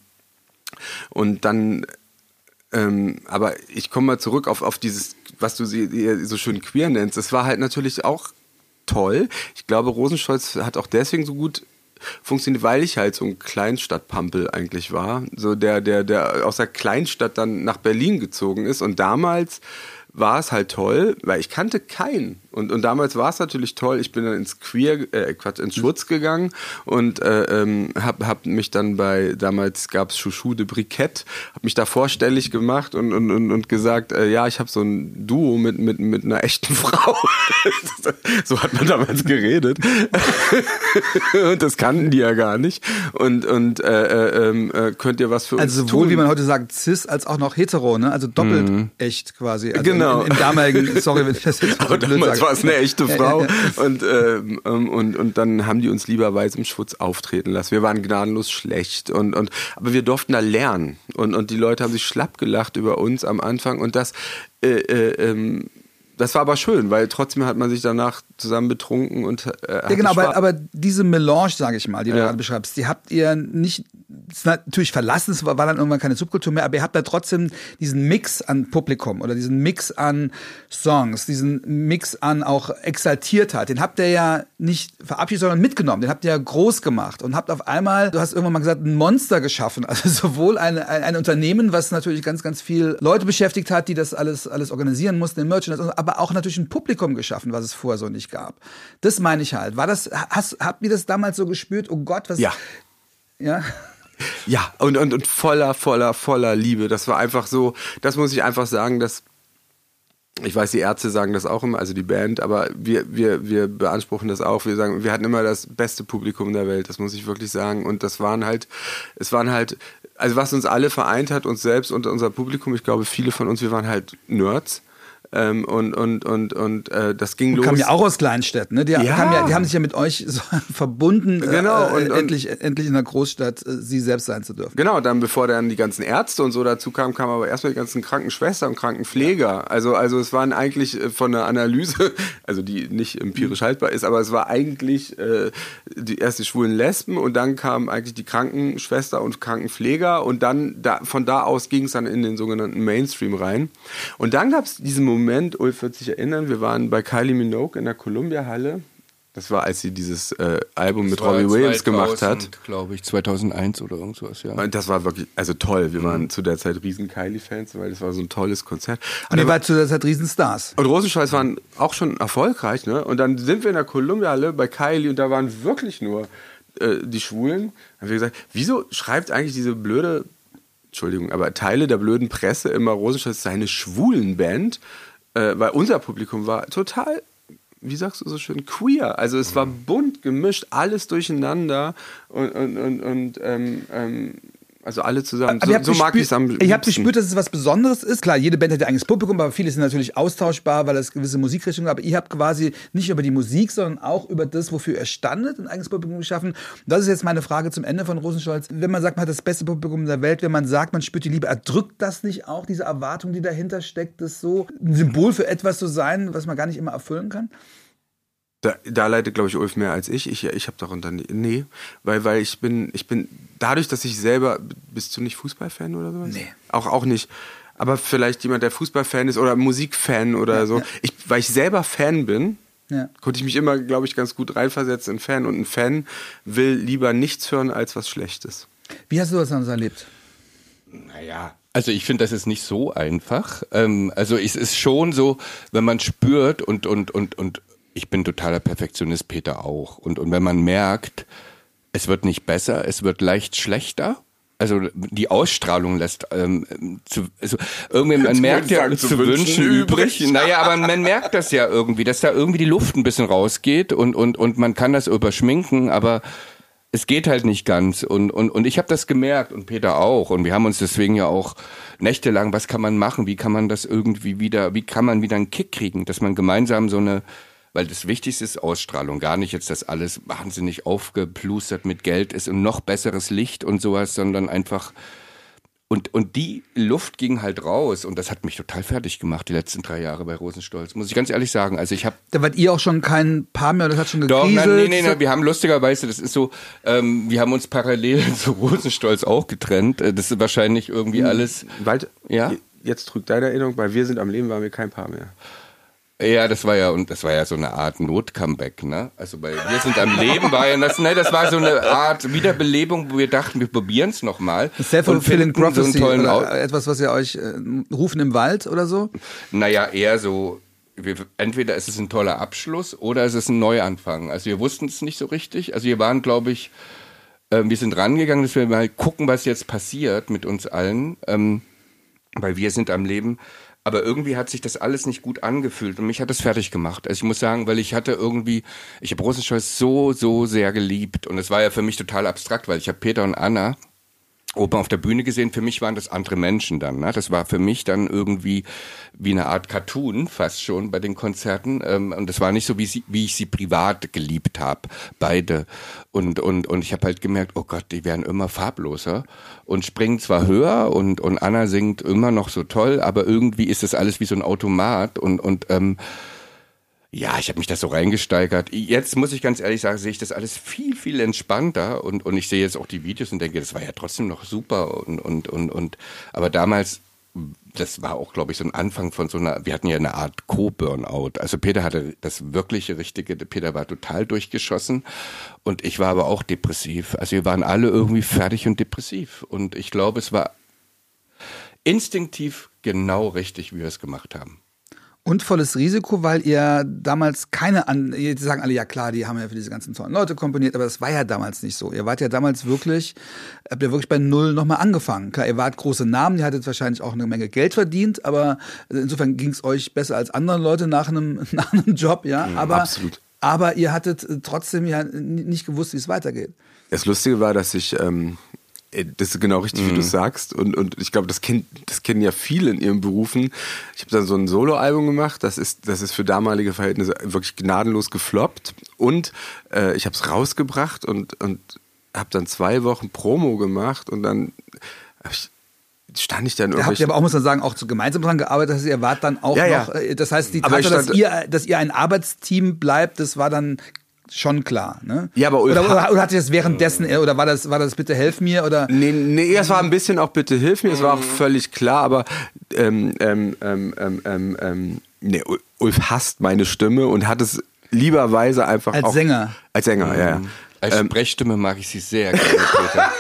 und dann, ähm, aber ich komme mal zurück auf, auf dieses, was du sie so schön queer nennst. Das war halt natürlich auch toll. Ich glaube, Rosenstolz hat auch deswegen so gut funktioniert, weil ich halt so ein Kleinstadtpampel eigentlich war. So der, der, der aus der Kleinstadt dann nach Berlin gezogen ist und damals war es halt toll, weil ich kannte keinen. Und, und damals war es natürlich toll. Ich bin dann ins Queer, äh, Quatsch, ins Schwutz gegangen und äh, ähm, hab, hab mich dann bei, damals gab's Chouchou de Briquette, hab mich da vorstellig gemacht und, und, und, und gesagt, äh, ja, ich habe so ein Duo mit, mit, mit einer echten Frau. so hat man damals geredet. und das kannten die ja gar nicht. Und, und äh, äh, ähm, äh, könnt ihr was für also uns tun? Also sowohl, wie man heute sagt, cis als auch noch hetero, ne? Also doppelt mhm. echt quasi. Also genau. Im, im damaligen, sorry, wenn ich das jetzt Aber damals war es eine echte Frau. Und, ähm, ähm, und, und dann haben die uns lieberweise im Schwutz auftreten lassen. Wir waren gnadenlos schlecht. Und, und, aber wir durften da lernen. Und, und die Leute haben sich schlapp gelacht über uns am Anfang. Und das, äh, äh, ähm, das war aber schön, weil trotzdem hat man sich danach zusammen betrunken und äh, ja genau, aber, aber diese Melange, sage ich mal, die du gerade beschreibst, die habt ihr nicht natürlich verlassen, es war dann irgendwann keine Subkultur mehr, aber ihr habt da trotzdem diesen Mix an Publikum oder diesen Mix an Songs, diesen Mix an auch Exaltiertheit, den habt ihr ja nicht verabschiedet, sondern mitgenommen, den habt ihr ja groß gemacht und habt auf einmal, du hast irgendwann mal gesagt, ein Monster geschaffen, also sowohl eine, ein, ein Unternehmen, was natürlich ganz, ganz viel Leute beschäftigt hat, die das alles, alles organisieren mussten, den Merchandise, aber auch natürlich ein Publikum geschaffen, was es vorher so nicht gab. Das meine ich halt. War das, hast, habt ihr das damals so gespürt? Oh Gott, was? Ja. Ja. Ja, und, und, und voller, voller, voller Liebe. Das war einfach so, das muss ich einfach sagen, dass ich weiß, die Ärzte sagen das auch immer, also die Band, aber wir, wir, wir beanspruchen das auch. Wir sagen, wir hatten immer das beste Publikum der Welt, das muss ich wirklich sagen. Und das waren halt, es waren halt, also was uns alle vereint hat, uns selbst und unser Publikum, ich glaube, viele von uns, wir waren halt Nerds Ähm, und und und und äh, das ging und los. Kamen ja auch aus Kleinstädten, ne? Die, Ja. haben ja, die haben sich ja mit euch so verbunden, Genau, äh, und- und- endlich, endlich in der Großstadt äh, sie selbst sein zu dürfen. Genau, dann bevor dann die ganzen Ärzte und so dazu kamen, kamen aber erstmal die ganzen Krankenschwestern und Krankenpfleger. Also, also es waren eigentlich äh, von der Analyse, also die nicht empirisch haltbar ist, aber es war eigentlich äh, die erst die schwulen Lesben und dann kamen eigentlich die Krankenschwester und Krankenpfleger und dann da, von da aus ging es dann in den sogenannten Mainstream rein. Und dann gab es diesen Moment, Ulf wird sich erinnern, wir waren bei Kylie Minogue in der Columbia-Halle. Das war, als sie dieses äh, Album mit Robbie Williams gemacht hat. glaube ich, 2001 oder irgendwas, ja. Und das war wirklich, also toll. Wir waren zu der Zeit riesen Kylie-Fans, weil das war so ein tolles Konzert. Und ihr wart zu der Zeit Riesenstars. Und Rosenstolz waren auch schon erfolgreich, ne? Und dann sind wir in der Columbia-Halle bei Kylie und da waren wirklich nur äh, die Schwulen. Da haben wir gesagt, wieso schreibt eigentlich diese blöde, Entschuldigung, aber Teile der blöden Presse immer Rosenstolz sei eine Schwulenband? Äh, weil unser Publikum war total, wie sagst du so schön, queer. Also es war bunt gemischt, alles durcheinander und, und, und, und ähm, ähm, also alle zusammen. Aber So, so mag ich es am habt liebsten. gespürt, dass es was Besonderes ist. Klar, jede Band hat ihr eigenes Publikum, aber viele sind natürlich austauschbar, weil es gewisse Musikrichtungen Aber ihr habt quasi nicht über die Musik, sondern auch über das, wofür ihr standet, ein eigenes Publikum geschaffen. Das ist jetzt meine Frage zum Ende von Rosenstolz. Wenn man sagt, man hat das beste Publikum der Welt, wenn man sagt, man spürt die Liebe, erdrückt das nicht auch diese Erwartung, die dahinter steckt, das so ein Symbol für etwas zu sein, was man gar nicht immer erfüllen kann? Da, da leidet, glaube ich, Ulf mehr als ich. Ich, ich habe darunter nie, nee, weil, weil ich bin, ich bin, dadurch, dass ich selber, bist du nicht Fußballfan oder sowas? Nee. Auch, auch nicht. Aber vielleicht jemand, der Fußballfan ist oder Musikfan oder so. ja. Ich, weil ich selber Fan bin, Ja. konnte ich mich immer, glaube ich, ganz gut reinversetzen in Fan. Und ein Fan will lieber nichts hören als was Schlechtes. Wie hast du das dann erlebt? Naja. Also ich finde, das ist nicht so einfach. Ähm, also es ist schon so, wenn man spürt und, und, und, und ich bin totaler Perfektionist, Peter auch. Und, und wenn man merkt, es wird nicht besser, es wird leicht schlechter. Also die Ausstrahlung lässt ähm, zu, also irgendwie man merkt ja zu, zu wünschen, wünschen übrig. übrig. Naja, aber man merkt das ja irgendwie, dass da irgendwie die Luft ein bisschen rausgeht und und und man kann das überschminken, aber es geht halt nicht ganz und und und ich habe das gemerkt und Peter auch und wir haben uns deswegen ja auch nächtelang, was kann man machen, wie kann man das irgendwie wieder, wie kann man wieder einen Kick kriegen, dass man gemeinsam so eine weil das Wichtigste ist Ausstrahlung, gar nicht jetzt, dass alles wahnsinnig aufgeplustert mit Geld ist und noch besseres Licht und sowas, sondern einfach und, und die Luft ging halt raus und das hat mich total fertig gemacht, die letzten drei Jahre bei Rosenstolz, muss ich ganz ehrlich sagen. Also ich habe Da wart ihr auch schon kein Paar mehr, das hat schon doch, gekriselt. nein, nee, nee, nee, wir haben lustigerweise, das ist so, ähm, wir haben uns parallel zu Rosenstolz auch getrennt. Äh, Das ist wahrscheinlich irgendwie alles. Wald, Ja? Jetzt trügt deine Erinnerung, weil wir sind am Leben, waren wir kein Paar mehr. Ja, das war ja und das war ja so eine Art Not-Comeback, ne? Also bei wir sind am Leben war ja das, ne, das war so eine Art Wiederbelebung, wo wir dachten, wir probieren es nochmal. Self-fulfilling so einen Prophecy tollen Au- oder etwas, was ihr euch äh, rufen im Wald oder so? Naja, eher so, wir, entweder ist es ein toller Abschluss oder es ist ein Neuanfang. Also wir wussten es nicht so richtig. Also wir waren, glaube ich, äh, wir sind rangegangen, dass wir mal gucken, was jetzt passiert mit uns allen, ähm, weil wir sind am Leben. Aber irgendwie hat sich das alles nicht gut angefühlt und mich hat das fertig gemacht. Also ich muss sagen, weil ich hatte irgendwie, ich habe Rosenstolz so, so sehr geliebt und es war ja für mich total abstrakt, weil ich habe Peter und Anna oben auf der Bühne gesehen. Für mich waren das andere Menschen dann. Ne? Das war für mich dann irgendwie wie eine Art Cartoon fast schon bei den Konzerten. Ähm, und das war nicht so, wie, sie, wie ich sie privat geliebt habe, beide. Und, und, und ich habe halt gemerkt, oh Gott, die werden immer farbloser und springen zwar höher und, und Anna singt immer noch so toll, aber irgendwie ist das alles wie so ein Automat und, und ähm, ja, ich habe mich da so reingesteigert. Jetzt muss ich ganz ehrlich sagen, sehe ich das alles viel, viel entspannter und, und ich sehe jetzt auch die Videos und denke, das war ja trotzdem noch super und, und, und, und aber damals, das war auch, glaube ich, so ein Anfang von so einer, wir hatten ja eine Art Co-Burnout. Also Peter hatte das wirkliche Richtige, Peter war total durchgeschossen und ich war aber auch depressiv. Also wir waren alle irgendwie fertig und depressiv und ich glaube, es war instinktiv genau richtig, wie wir es gemacht haben. Und volles Risiko, weil ihr damals keine an, die sagen alle, ja klar, die haben ja für diese ganzen tollen Leute komponiert, aber das war ja damals nicht so. Ihr wart ja damals wirklich, habt ihr wirklich bei Null nochmal angefangen. Klar, ihr wart große Namen, ihr hattet wahrscheinlich auch eine Menge Geld verdient, aber insofern ging es euch besser als anderen Leute nach einem, nach einem Job, ja. aber, absolut. aber ihr hattet trotzdem ja nicht gewusst, wie es weitergeht. Das Lustige war, dass ich, ähm, äh, das ist genau richtig, wie du sagst. Und, und ich glaube, das, kennt, das kennen ja viele in ihren Berufen. Ich habe dann so ein Soloalbum gemacht. Das ist, das ist für damalige Verhältnisse wirklich gnadenlos gefloppt. Und äh, ich habe es rausgebracht und, und habe dann zwei Wochen Promo gemacht. Und dann ich, stand ich dann Da habt irgendwie. ihr aber auch, muss man sagen, auch gemeinsam dran gearbeitet. Das heißt, ihr wart dann auch Ja, ja. noch, äh, das heißt, die Tatsache, dass ihr, dass ihr ein Arbeitsteam bleibt, das war dann schon klar, ne? Ja, aber Ulf oder, oder, hat- oder hat ihr das währenddessen, äh, oder war das, war das bitte helf mir, oder? Nee, nee, es war ein bisschen auch bitte hilf mir, es war auch völlig klar, aber ähm, ähm, ähm, ähm, ähm, ähm, nee, Ul- Ulf hasst meine Stimme und hat es lieberweise einfach Als auch, Sänger? Als Sänger, ja, ja. Als Sprechstimme mag ich sie sehr gerne,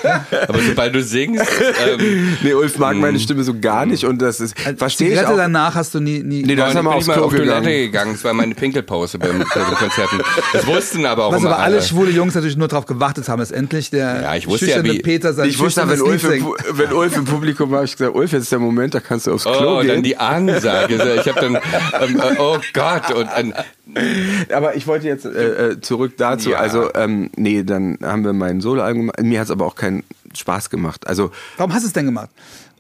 Peter. Aber sobald du singst, ähm, Nee, Ulf mag meine Stimme so gar nicht und das ist, Als verstehe ich Zigarette auch. danach hast du nie, nie Nee, da mal ich aufs mal Klo auf Toilette gegangen. gegangen. Das war meine Pinkelpause beim, bei den Konzerten. Das wussten aber auch was immer aber alle alle. schwule Jungs natürlich nur darauf gewartet haben, dass endlich der Ja, ich wusste ja, wie- Peter sein Ich wusste, wenn Ulf, im, wenn Ulf im Publikum war, ich gesagt, Ulf, jetzt ist der Moment, da kannst du aufs Klo Oh, gehen. dann die Ansage. Ich habe dann, ähm, äh, oh Gott, und ein, Aber ich wollte jetzt äh, äh, zurück dazu. Ja. Also, ähm, nee, dann haben wir mein Soloalbum gemacht. Mir hat es aber auch keinen Spaß gemacht. Also, Warum hast du es denn gemacht?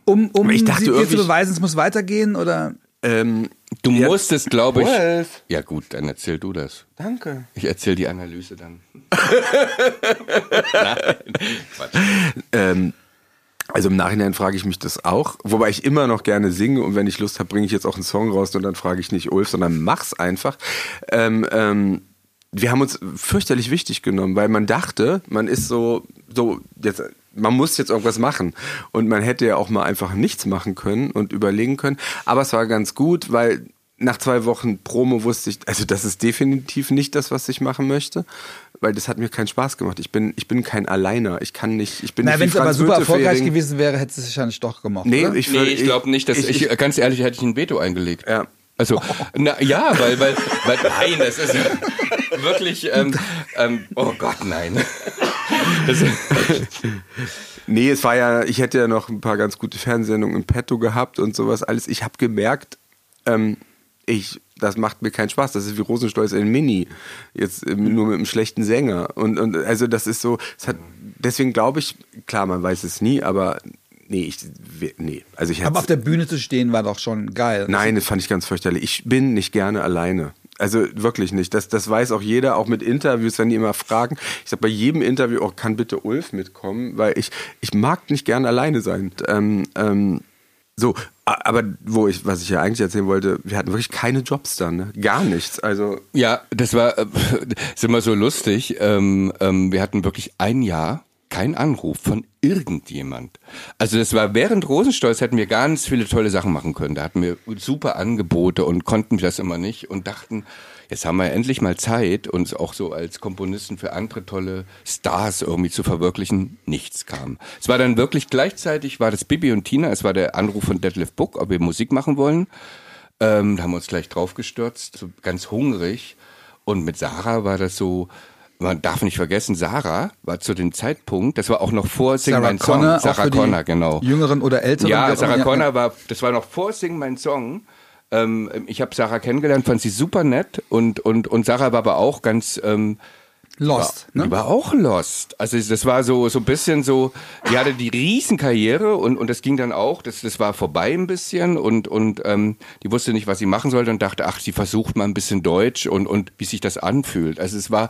Um, um Ich dachte dir zu beweisen, es muss weitergehen, oder? ähm, du Ja. musstest, glaube ich. Wolf. Ja gut, dann erzähl du das. danke. Ich erzähl die Analyse dann. Ähm, also im Nachhinein frage ich mich das auch, wobei ich immer noch gerne singe und wenn ich Lust habe, bringe ich jetzt auch einen Song raus und dann frage ich nicht Ulf, sondern mach's einfach. Ähm, ähm, wir haben uns fürchterlich wichtig genommen, weil man dachte, man ist so, so jetzt, man muss jetzt irgendwas machen und man hätte ja auch mal einfach nichts machen können und überlegen können. Aber es war ganz gut, weil nach zwei Wochen Promo wusste ich, also das ist definitiv nicht das, was ich machen möchte, weil das hat mir keinen Spaß gemacht. Ich bin, ich bin kein Alleiner. Ich kann nicht, ich bin Na, nicht wenn es aber super erfolgreich gewesen wäre, hättest du es wahrscheinlich doch gemocht. Nee, oder? ich, Nee, ich glaube nicht, dass ich, ich, ganz ehrlich, hätte ich ein Veto eingelegt. Ja. Also, na, ja, weil, weil, weil, nein, das ist wirklich, ähm, ähm, oh Gott, nein. Das, Nee, es war ja, ich hätte ja noch ein paar ganz gute Fernsehsendungen im Petto gehabt und sowas alles. Ich habe gemerkt, ähm, ich, das macht mir keinen Spaß. Das ist wie Rosenstolz in Mini. Jetzt ähm, nur mit einem schlechten Sänger. Und, und also das ist so, es hat, deswegen glaube ich, klar, man weiß es nie, aber nee, ich, nee. Also ich Aber auf der Bühne zu stehen war doch schon geil. nein, das fand ich ganz fürchterlich. Ich bin nicht gerne alleine. Also wirklich nicht. Das, das weiß auch jeder, auch mit Interviews, wenn die immer fragen. Ich sag bei jedem Interview, oh, kann bitte Ulf mitkommen, weil ich, ich mag nicht gerne alleine sein. Ähm, ähm, so, aber wo ich, was ich ja eigentlich erzählen wollte, wir hatten wirklich keine Jobs dann, ne? Gar nichts. Also ja, das war, äh, ist immer so lustig. Ähm, ähm, wir hatten wirklich ein Jahr keinen Anruf von irgendjemand. Also das war während Rosenstolz hätten wir ganz viele tolle Sachen machen können. Da hatten wir super Angebote und konnten das immer nicht und dachten, jetzt haben wir endlich mal Zeit, uns auch so als Komponisten für andere tolle Stars irgendwie zu verwirklichen. Nichts kam. Es war dann wirklich gleichzeitig, war das Bibi und Tina, es war der Anruf von Detlef Book, ob wir Musik machen wollen. Ähm, da haben wir uns gleich draufgestürzt, so ganz hungrig. Und mit Sarah war das so, man darf nicht vergessen, Sarah war zu dem Zeitpunkt, das war auch noch vor Sing Sarah mein Song. Connor, auch Sarah Connor, genau. Jüngeren oder Älteren. Ja, Sarah. Connor war, das war noch vor Sing mein Song. Ähm, ich habe Sarah kennengelernt, fand sie super nett und, und, und Sarah war aber auch ganz, ähm, Lost, die ne? war auch lost. Also das war so so ein bisschen so, die hatte die Riesenkarriere und und das ging dann auch, das das war vorbei ein bisschen und und ähm, die wusste nicht, was sie machen sollte und dachte, ach, sie versucht mal ein bisschen Deutsch und und wie sich das anfühlt. Also es war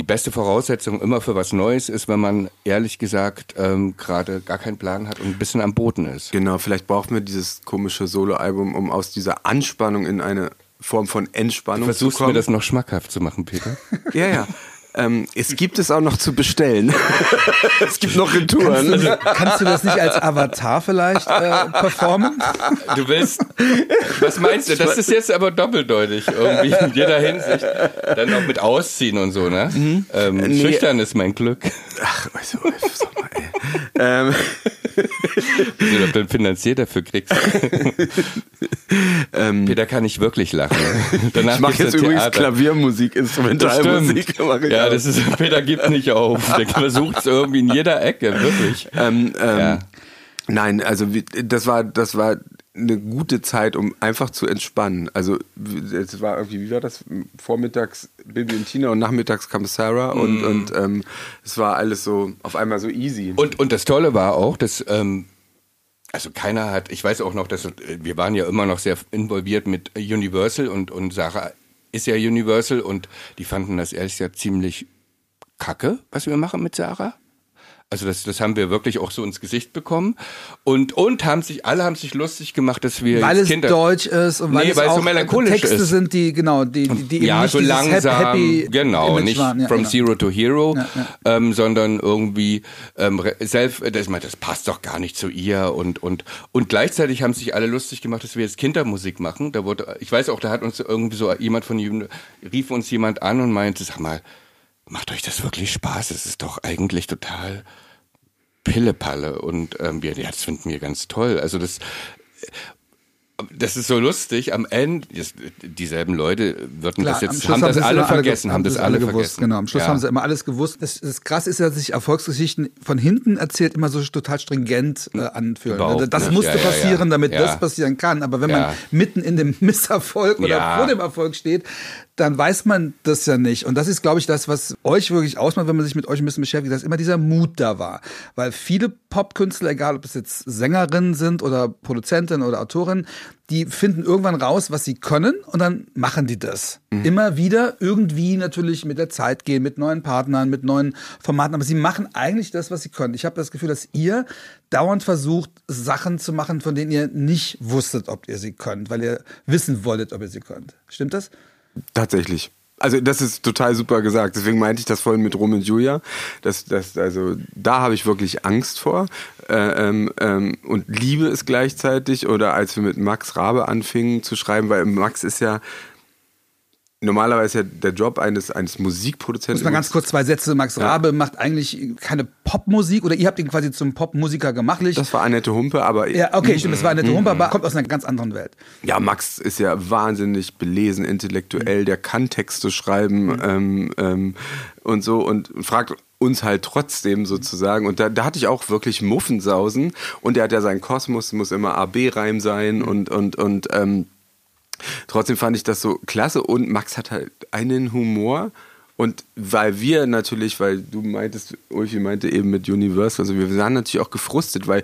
die beste Voraussetzung immer für was Neues ist, wenn man ehrlich gesagt ähm, gerade gar keinen Plan hat und ein bisschen am Boden ist. genau, vielleicht brauchen wir dieses komische Soloalbum, um aus dieser Anspannung in eine Form von Entspannung Versuchst zu mir kommen. das noch schmackhaft zu machen, Peter? Ja, ja. Ähm, es gibt es auch noch zu bestellen. es gibt noch Retouren. Also, kannst du das nicht als Avatar vielleicht äh, performen? Du willst, was meinst du? Das ist jetzt aber doppeldeutig irgendwie in jeder Hinsicht. Dann noch mit Ausziehen und so, ne? Ähm, Nee. Schüchtern ist mein Glück. Ach, du, sag mal, ey. ähm, Wie du dann finanziert dafür kriegst. Peter kann nicht wirklich lachen. Danach ich mache jetzt übrigens Theater. Klaviermusik, Instrumentalmusik. Ja, das ist, Peter gibt nicht auf. Der versucht es irgendwie in jeder Ecke, wirklich. ähm, ähm, Ja. Nein, also das war, das war eine gute Zeit, um einfach zu entspannen. Also es war irgendwie, wie war das? Vormittags Bibi und Tina und nachmittags kam Sarah und, und ähm, es war alles so auf einmal so easy. Und, und das Tolle war auch, dass, ähm, also keiner hat, ich weiß auch noch, dass äh, wir waren ja immer noch sehr involviert mit Universal und, und Sarah ist ja Universal und die fanden das ehrlich gesagt ziemlich kacke, was wir machen mit Sarah. Also das, das haben wir wirklich auch so ins Gesicht bekommen und und haben sich alle haben sich lustig gemacht, dass wir Weil jetzt es Kinder deutsch ist und weil Nee, es weil es auch so melancholisch Texte ist. sind, die genau, die die, die ja, so langsam, happy genau, Image nicht waren. Ja, from genau. zero to hero, Ja, Ähm, sondern irgendwie ähm, re- self, das, das passt doch gar nicht zu ihr und und und gleichzeitig haben sich alle lustig gemacht, dass wir jetzt Kindermusik machen. Da wurde, ich weiß auch, da hat uns irgendwie so jemand von rief uns jemand an und meinte, sag mal, macht euch das wirklich Spaß? Es ist doch eigentlich total Pillepalle und ähm, wir, ja, das finden wir ganz toll. Also das das ist so lustig. Am Ende, dieselben Leute würden Klar, das jetzt, Schluss haben das alle vergessen, ge- haben das alle gewusst. vergessen. Genau, am Schluss Ja. haben sie immer alles gewusst. Das, das Krasse ist ja, dass sich Erfolgsgeschichten von hinten erzählt immer so total stringent äh, anfühlen. Überhaupt das nicht. musste Ja, ja, ja. passieren, damit das passieren kann. Aber wenn man mitten in dem Misserfolg oder vor dem Erfolg steht, dann weiß man das ja nicht. Und das ist, glaube ich, das, was euch wirklich ausmacht, wenn man sich mit euch ein bisschen beschäftigt, dass immer dieser Mut da war. Weil viele Popkünstler, egal ob es jetzt Sängerinnen sind oder Produzentinnen oder Autorinnen, die finden irgendwann raus, was sie können und dann machen die das. Immer wieder irgendwie natürlich mit der Zeit gehen, mit neuen Partnern, mit neuen Formaten, aber sie machen eigentlich das, was sie können. Ich habe das Gefühl, dass ihr dauernd versucht, Sachen zu machen, von denen ihr nicht wusstet, ob ihr sie könnt, weil ihr wissen wolltet, ob ihr sie könnt. Stimmt das? Tatsächlich. Also das ist total super gesagt. Deswegen meinte ich das vorhin mit Rom und Julia. Das, das, also da habe ich wirklich Angst vor äh, ähm, ähm, und liebe es gleichzeitig. Oder als wir mit Max Rabe anfingen zu schreiben, weil Max ist ja normalerweise ja der Job eines eines Musikproduzenten. Muss mal ganz kurz zwei Sätze. Max Rabe macht eigentlich keine Popmusik oder ihr habt ihn quasi zum Popmusiker gemacht. Das war Annette Humpe, aber ja, okay, stimmt. Das war Annette Humper, aber kommt aus einer ganz anderen Welt. Ja, Max ist ja wahnsinnig belesen, intellektuell, der kann Texte schreiben ähm, ähm, und so und fragt uns halt trotzdem sozusagen. Und da, da hatte ich auch wirklich Muffensausen und der hat ja seinen Kosmos, muss immer AB-Reim sein und, und, und ähm, trotzdem fand ich das so klasse und Max hat halt einen Humor. Und weil wir natürlich, weil du meintest, Ulfi meinte eben mit Universal, also wir waren natürlich auch gefrustet, weil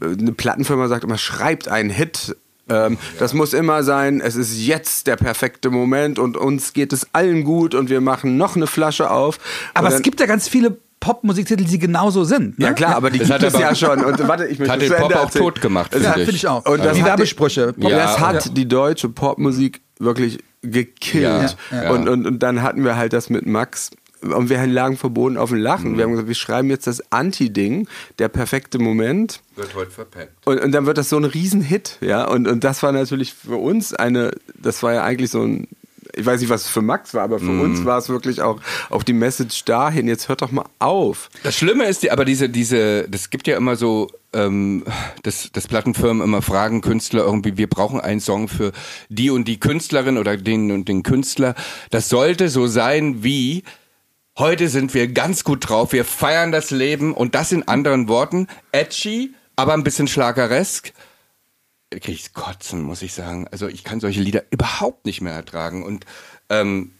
äh, eine Plattenfirma sagt immer, schreibt einen Hit. Ähm, Das muss immer sein, es ist jetzt der perfekte Moment und uns geht es allen gut und wir machen noch eine Flasche auf. Aber es gibt ja ganz viele Popmusiktitel, die genauso sind. Ne? ja klar, aber die Das gibt hat es ja schon. Und warte, ich möchte Hat zu den Ende Pop auch erzählen. tot gemacht, Ja, finde ich. auch. Und das hat Werbesprüche. Die, Ja, das hat ja. die deutsche Popmusik wirklich gekillt. Ja, ja. Und, und, und dann hatten wir halt das mit Max. Und wir lagen verboten auf dem Lachen. Wir haben gesagt, wir schreiben jetzt das Anti-Ding, der perfekte Moment. Wird heute verpennt. Und, und dann wird das so ein Riesenhit, ja. Und, und das war natürlich für uns eine, das war ja eigentlich so ein, ich weiß nicht, was es für Max war, aber für uns war es wirklich auch, auch die Message dahin, jetzt hört doch mal auf. Das Schlimme ist, die, aber diese, diese, das gibt ja immer so, ähm, dass, dass Plattenfirmen immer fragen Künstler irgendwie, wir brauchen einen Song für die und die Künstlerin oder den und den Künstler. Das sollte so sein wie, heute sind wir ganz gut drauf, wir feiern das Leben und das in anderen Worten, edgy, aber ein bisschen schlageresk. Da krieg ich's kotzen, muss ich sagen. Also ich kann solche Lieder überhaupt nicht mehr ertragen und ähm,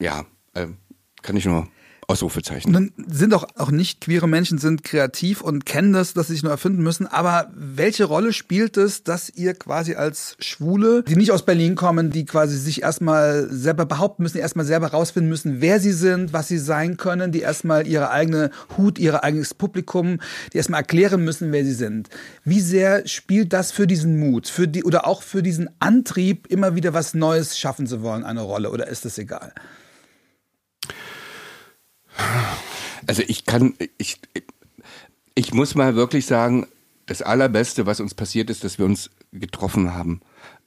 ja, ähm, kann ich nur Ausrufezeichen. Dann sind auch, auch nicht queere Menschen sind kreativ und kennen das, dass sie sich nur erfinden müssen. Aber welche Rolle spielt es, dass ihr quasi als Schwule, die nicht aus Berlin kommen, die quasi sich erstmal selber behaupten müssen, erstmal selber rausfinden müssen, wer sie sind, was sie sein können, die erstmal ihre eigene Hut, ihr eigenes Publikum, die erstmal erklären müssen, wer sie sind. Wie sehr spielt das für diesen Mut, für die, oder auch für diesen Antrieb, immer wieder was Neues schaffen zu wollen, eine Rolle? Oder ist es egal? Also ich kann, ich, ich muss mal wirklich sagen, das Allerbeste, was uns passiert ist, dass wir uns getroffen haben.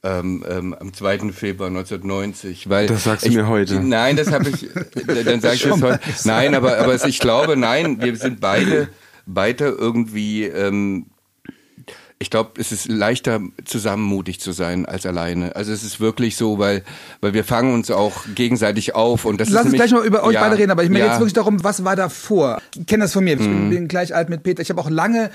Ähm, ähm, am 2. Februar 1990. Weil Das sagst du ich, mir heute. Nein, das habe ich, dann sage ich das heute. Nein, aber, aber ich glaube, nein, wir sind beide, beide irgendwie, ähm, ich glaube, es ist leichter, zusammen mutig zu sein als alleine. Also es ist wirklich so, weil, weil wir fangen uns auch gegenseitig auf und das Lass ist uns nämlich- gleich mal über euch ja, beide reden, aber ich mir ja. jetzt wirklich darum, was war davor? Ich kenne das von mir, ich bin, bin gleich alt mit Peter. Ich habe auch lange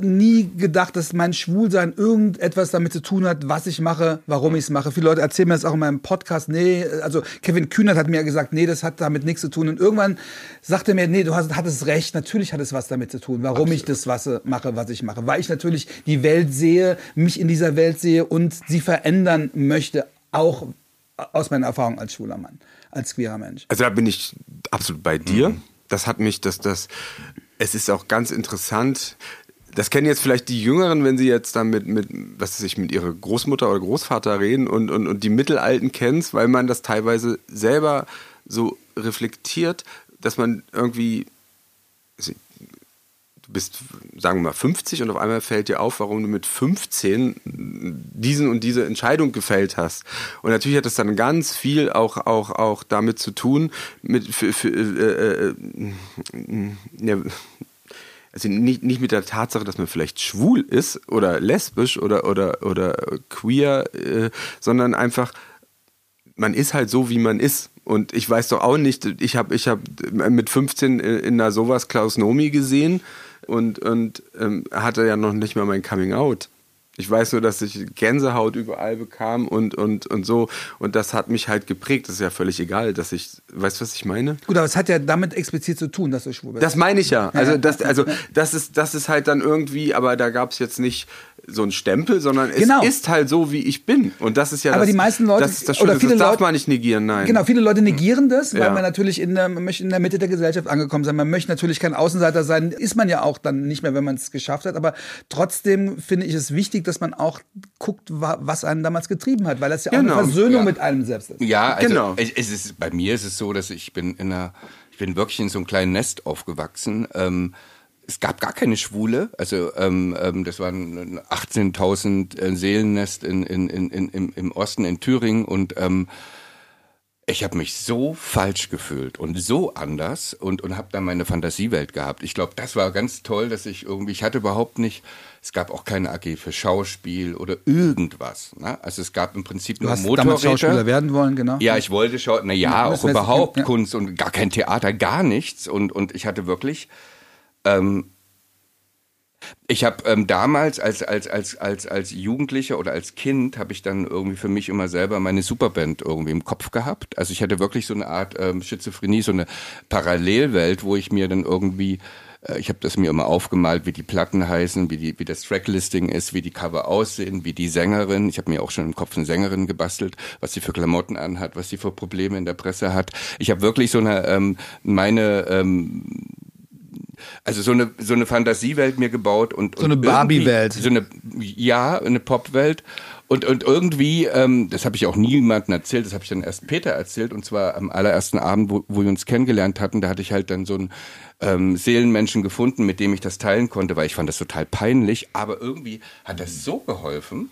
nie gedacht, dass mein Schwulsein irgendetwas damit zu tun hat, was ich mache, warum ich es mache. Viele Leute erzählen mir das auch in meinem Podcast. Nee, also Kevin Kühnert hat mir gesagt, nee, das hat damit nichts zu tun. Und irgendwann sagte er mir, nee, du hast, hattest recht, natürlich hat es was damit zu tun, warum Absolut. ich das was mache, was ich mache. Weil ich natürlich die Welt sehe, mich in dieser Welt sehe und sie verändern möchte, auch aus meiner Erfahrung als schwuler Mann, als queerer Mensch. Also da bin ich absolut bei dir. Mhm. Das hat mich, dass das, es ist auch ganz interessant, das kennen jetzt vielleicht die Jüngeren, wenn sie jetzt dann mit, mit was weiß ich, mit ihrer Großmutter oder Großvater reden und, und, und die Mittelalten kennst, weil man das teilweise selber so reflektiert, dass man irgendwie, du bist, sagen wir mal, 50 und auf einmal fällt dir auf, warum du mit 15 diesen und diese Entscheidung gefällt hast. Und natürlich hat das dann ganz viel auch, auch, auch damit zu tun, mit, für, für, äh, äh, äh, also nicht, nicht mit der Tatsache, dass man vielleicht schwul ist oder lesbisch oder, oder, oder queer, äh, sondern einfach, man ist halt so, wie man ist. Und ich weiß doch auch nicht, ich habe ich hab mit 15 in einer sowas Klaus Nomi gesehen und, und ähm, hatte ja noch nicht mal mein Coming Out. Ich weiß nur, dass ich Gänsehaut überall bekam und, und, und so. Und das hat mich halt geprägt. Das ist ja völlig egal, dass ich, weißt du, was ich meine? Gut, aber es hat ja damit explizit zu tun, dass du schwul bist. Das meine ich ja. Also, das, also das, ist, das ist halt dann irgendwie, aber da gab es jetzt nicht so ein Stempel, sondern es genau. ist halt so, wie ich bin. Und das ist ja Aber das, die meisten Leute, das, das, oder viele das darf Leute, man nicht negieren, nein. Genau, viele Leute negieren das, weil ja. man natürlich in der, man möchte in der Mitte der Gesellschaft angekommen sein. Man möchte natürlich kein Außenseiter sein, ist man ja auch dann nicht mehr, wenn man es geschafft hat. Aber trotzdem finde ich es wichtig, dass man auch guckt, was einen damals getrieben hat, weil das ja auch genau. eine Versöhnung ja. mit einem selbst ist. Ja, also genau. Es ist, bei mir ist es so, dass ich bin in einer, ich bin wirklich in so einem kleinen Nest aufgewachsen. Ähm, es gab gar keine Schwule, also ähm, ähm, das waren 18.000 äh, Seelennest in, in, in, in, im, im Osten in Thüringen und ähm, ich habe mich so falsch gefühlt und so anders und, und habe dann meine Fantasiewelt gehabt. Ich glaube, das war ganz toll, dass ich irgendwie, ich hatte überhaupt nicht, es gab auch keine AG für Schauspiel oder irgendwas. Ne? Also es gab im Prinzip nur du hast Motorräder. Schauspieler werden wollen, genau. Ja, ich wollte schon, na ja, auch überhaupt ja. Kunst und gar kein Theater, gar nichts. Und, und ich hatte wirklich, ähm, ich habe ähm, damals als, als, als, als, als Jugendlicher oder als Kind habe ich dann irgendwie für mich immer selber meine Superband irgendwie im Kopf gehabt. Also ich hatte wirklich so eine Art ähm, Schizophrenie, so eine Parallelwelt, wo ich mir dann irgendwie äh, ich habe das mir immer aufgemalt, wie die Platten heißen, wie, die, wie das Tracklisting ist, wie die Cover aussehen, wie die Sängerin. Ich habe mir auch schon im Kopf eine Sängerin gebastelt, was sie für Klamotten anhat, was sie für Probleme in der Presse hat. Ich habe wirklich so eine ähm, meine ähm, also so eine so eine Fantasiewelt mir gebaut und, so eine Barbie-Welt. So eine ja eine Pop-Welt und und irgendwie ähm, das habe ich auch niemandem erzählt, das habe ich dann erst Peter erzählt und zwar am allerersten Abend, wo, wo wir uns kennengelernt hatten, da hatte ich halt dann so einen ähm, Seelenmenschen gefunden, mit dem ich das teilen konnte, weil ich fand das total peinlich, aber irgendwie hat das so geholfen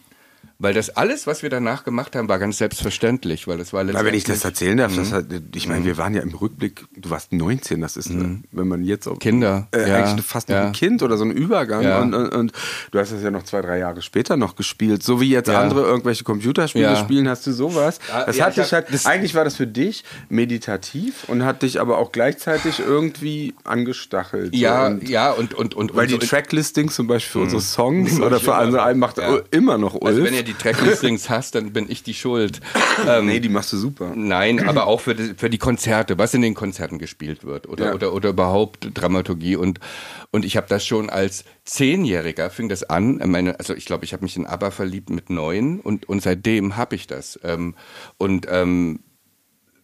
weil das alles, was wir danach gemacht haben, war ganz selbstverständlich, weil das war letztendlich... wenn ich das erzählen darf, das mhm. hat, ich meine, wir waren ja im Rückblick, du warst 19, das ist, mhm. wenn man jetzt auch... Kinder. Äh, ja. Eigentlich fast noch ja. ein Kind oder so ein Übergang ja. und, und, und, du hast das ja noch zwei, drei Jahre später noch gespielt, so wie jetzt andere irgendwelche Computerspiele spielen, hast du sowas. Das hat dich halt, eigentlich war das für dich meditativ und hat dich aber auch gleichzeitig irgendwie angestachelt. Ja, und, ja und, und, und... Weil die Tracklistings zum Beispiel für mhm. unsere Songs oder für andere macht immer noch Ulf. Also wenn ihr die Tracklistings hast, dann bin ich die Schuld. Ähm, nee, die machst du super. Nein, aber auch für die, für die Konzerte, was in den Konzerten gespielt wird oder, ja. oder, oder überhaupt Dramaturgie. Und, und ich habe das schon als Zehnjähriger, fing das an. Meine, also ich glaube, ich habe mich in ABBA verliebt mit neun und, und seitdem habe ich das. Ähm, und ähm,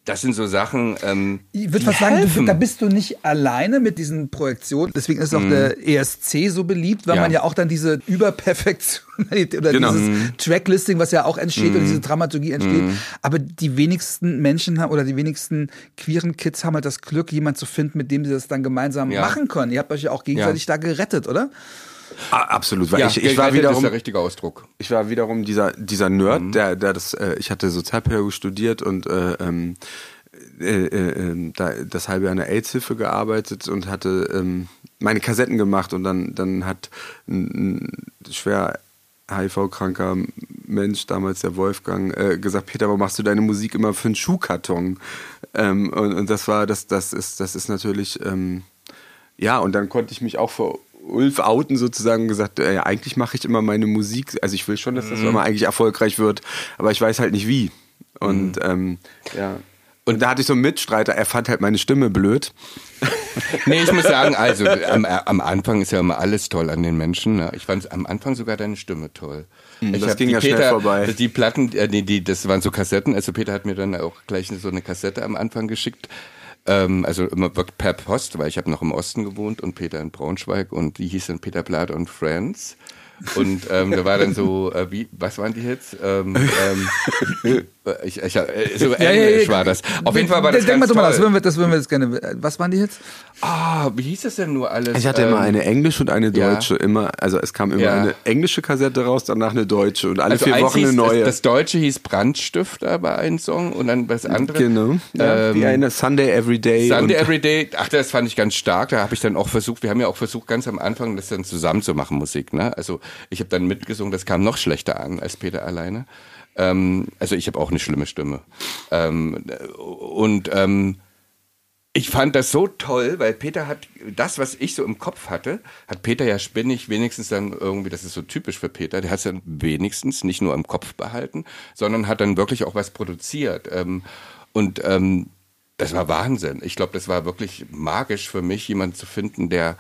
das sind so Sachen. Ähm, ich würde fast sagen, du, da bist du nicht alleine mit diesen Projektionen. Deswegen ist auch mm. der ESC so beliebt, weil ja. man ja auch dann diese Überperfektion oder genau. dieses mm. Tracklisting, was ja auch entsteht mm. und diese Dramaturgie entsteht. Mm. Aber die wenigsten Menschen haben oder die wenigsten queeren Kids haben halt das Glück, jemanden zu finden, mit dem sie das dann gemeinsam ja. machen können. Ihr habt euch ja auch gegenseitig ja. da gerettet, oder? Absolut, weil ja, ich, ich war wiederum ist der richtige Ausdruck. Ich war wiederum dieser dieser Nerd, mhm. der der das äh, ich hatte Sozialpädagogik studiert und äh, ähm, äh, äh, ähm, da, das halbe Jahr in der AIDS-Hilfe gearbeitet und hatte ähm, meine Kassetten gemacht und dann dann hat ein, ein schwer HIV-kranker Mensch, damals der Wolfgang, äh, gesagt, Peter, warum machst du deine Musik immer für einen Schuhkarton? Ähm, und, und das war, das, das ist, das ist natürlich, ähm, ja, und dann konnte ich mich auch vor Ulf outen sozusagen und gesagt, äh, eigentlich mache ich immer meine Musik, also ich will schon, dass das immer eigentlich erfolgreich wird, aber ich weiß halt nicht wie. Und ähm, ja. Und da hatte ich so einen Mitstreiter, er fand halt meine Stimme blöd. Nee, ich muss sagen, also am, am Anfang ist ja immer alles toll an den Menschen. Ne? Ich fand am Anfang sogar deine Stimme toll. ich Hm, das ging die ja schnell vorbei. Die Platten, äh, die, die, das waren so Kassetten. Also Peter hat mir dann auch gleich so eine Kassette am Anfang geschickt. Ähm, also immer per Post, weil ich habe noch im Osten gewohnt und Peter in Braunschweig und die hieß dann Peter Blatt und Friends. Und ähm, da war dann so, äh, wie, was waren die Hits? Ähm, ähm, ich, ich, äh, so Ja, ja, Englisch ja. war das. Auf jeden Fall war das Denk mal ganz drüber nach, das würden, wir, das würden wir jetzt gerne. Was waren die jetzt? Ah, wie hieß das denn nur alles? Ich hatte immer Ähm, eine englische und eine ja. deutsche, immer, also es kam immer Ja. eine englische Kassette raus, danach eine deutsche und alle Also vier Wochen hieß, eine neue. Das, das Deutsche hieß Brandstifter bei einem Song und dann das andere. genau. Ja, Ähm, wie eine Sunday Everyday. Sunday und, Everyday, ach, das fand ich ganz stark. Da habe ich dann auch versucht, wir haben ja auch versucht, ganz am Anfang das dann zusammen zu machen, Musik. Ne? Also ich habe dann mitgesungen, das kam noch schlechter an als Peter alleine. Ähm, also ich habe auch eine schlimme Stimme. Ähm, und ähm, ich fand das so toll, weil Peter hat das, was ich so im Kopf hatte, hat Peter ja spinnig wenigstens dann irgendwie, das ist so typisch für Peter, der hat es dann wenigstens nicht nur im Kopf behalten, sondern hat dann wirklich auch was produziert. Ähm, und ähm, das war Wahnsinn. Ich glaube, das war wirklich magisch für mich, jemanden zu finden, der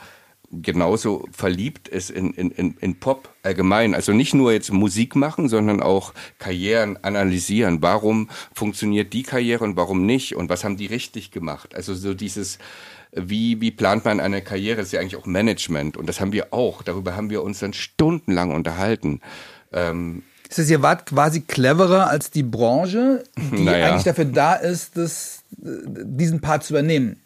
genauso verliebt ist in, in, in, in Pop allgemein. Also nicht nur jetzt Musik machen, sondern auch Karrieren analysieren. Warum funktioniert die Karriere und warum nicht? Und was haben die richtig gemacht? Also so dieses, wie, wie plant man eine Karriere? Das ist ja eigentlich auch Management. Und das haben wir auch. Darüber haben wir uns dann stundenlang unterhalten. Ähm, Das heißt, ihr wart quasi cleverer als die Branche, die Naja. eigentlich dafür da ist, das, diesen Part zu übernehmen.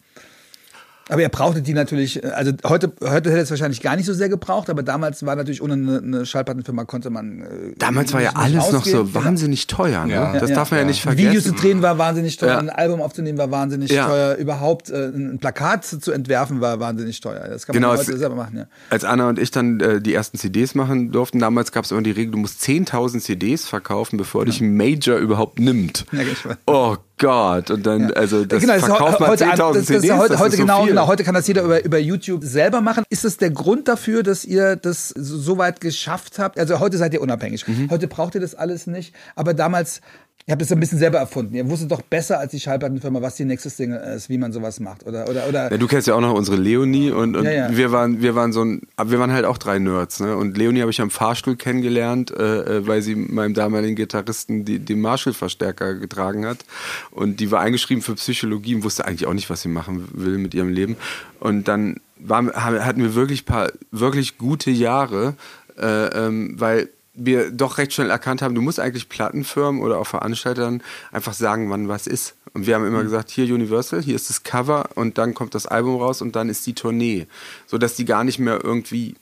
Aber ihr brauchtet die natürlich, äh, also heute, heute hätte es wahrscheinlich gar nicht so sehr gebraucht, aber damals war natürlich ohne eine, eine Schallplattenfirma konnte man. Äh, Damals war ja alles noch so wahnsinnig teuer. Ne? Ja. das Ja, darf man ja, ja. nicht vergessen. Videos zu drehen war wahnsinnig teuer, Ja. ein Album aufzunehmen war wahnsinnig Ja. teuer, überhaupt äh, ein Plakat zu, entwerfen war wahnsinnig teuer. Das kann man Genau, heute es- selber machen, ja. Als Anna und ich dann äh, die ersten CDs machen durften, damals gab es immer die Regel, du musst 10.000 CDs verkaufen, bevor dich ein Major überhaupt nimmt. Ja. Oh Gott. Und dann, also das genau, das verkauft man heute, 10.000 das, das CDs. ist heute, das heute so genau, viel. genau, heute kann das jeder über, über YouTube selber machen. Ist das der Grund dafür, dass ihr das so so weit geschafft habt? Also heute seid ihr unabhängig. Mhm. Heute braucht ihr das alles nicht. Aber damals, ihr habt das ein bisschen selber erfunden. Ihr wusstet doch besser als die Schallplattenfirma, was die nächste Single ist, wie man sowas macht. Oder, oder, oder. Ja, du kennst ja auch noch unsere Leonie und, und Ja, ja. wir waren wir waren so ein wir waren halt auch drei Nerds ne und Leonie habe ich am Fahrstuhl kennengelernt äh, äh, weil sie meinem damaligen Gitarristen die, den Marshall Verstärker getragen hat und die war eingeschrieben für Psychologie und wusste eigentlich auch nicht was sie machen will mit ihrem Leben und dann waren, hatten wir wirklich paar wirklich gute Jahre äh, ähm, weil wir doch recht schnell erkannt haben, du musst eigentlich Plattenfirmen oder auch Veranstaltern einfach sagen, wann was ist. Und wir haben immer gesagt, hier Universal, hier ist das Cover und dann kommt das Album raus und dann ist die Tournee. So dass die gar nicht mehr irgendwie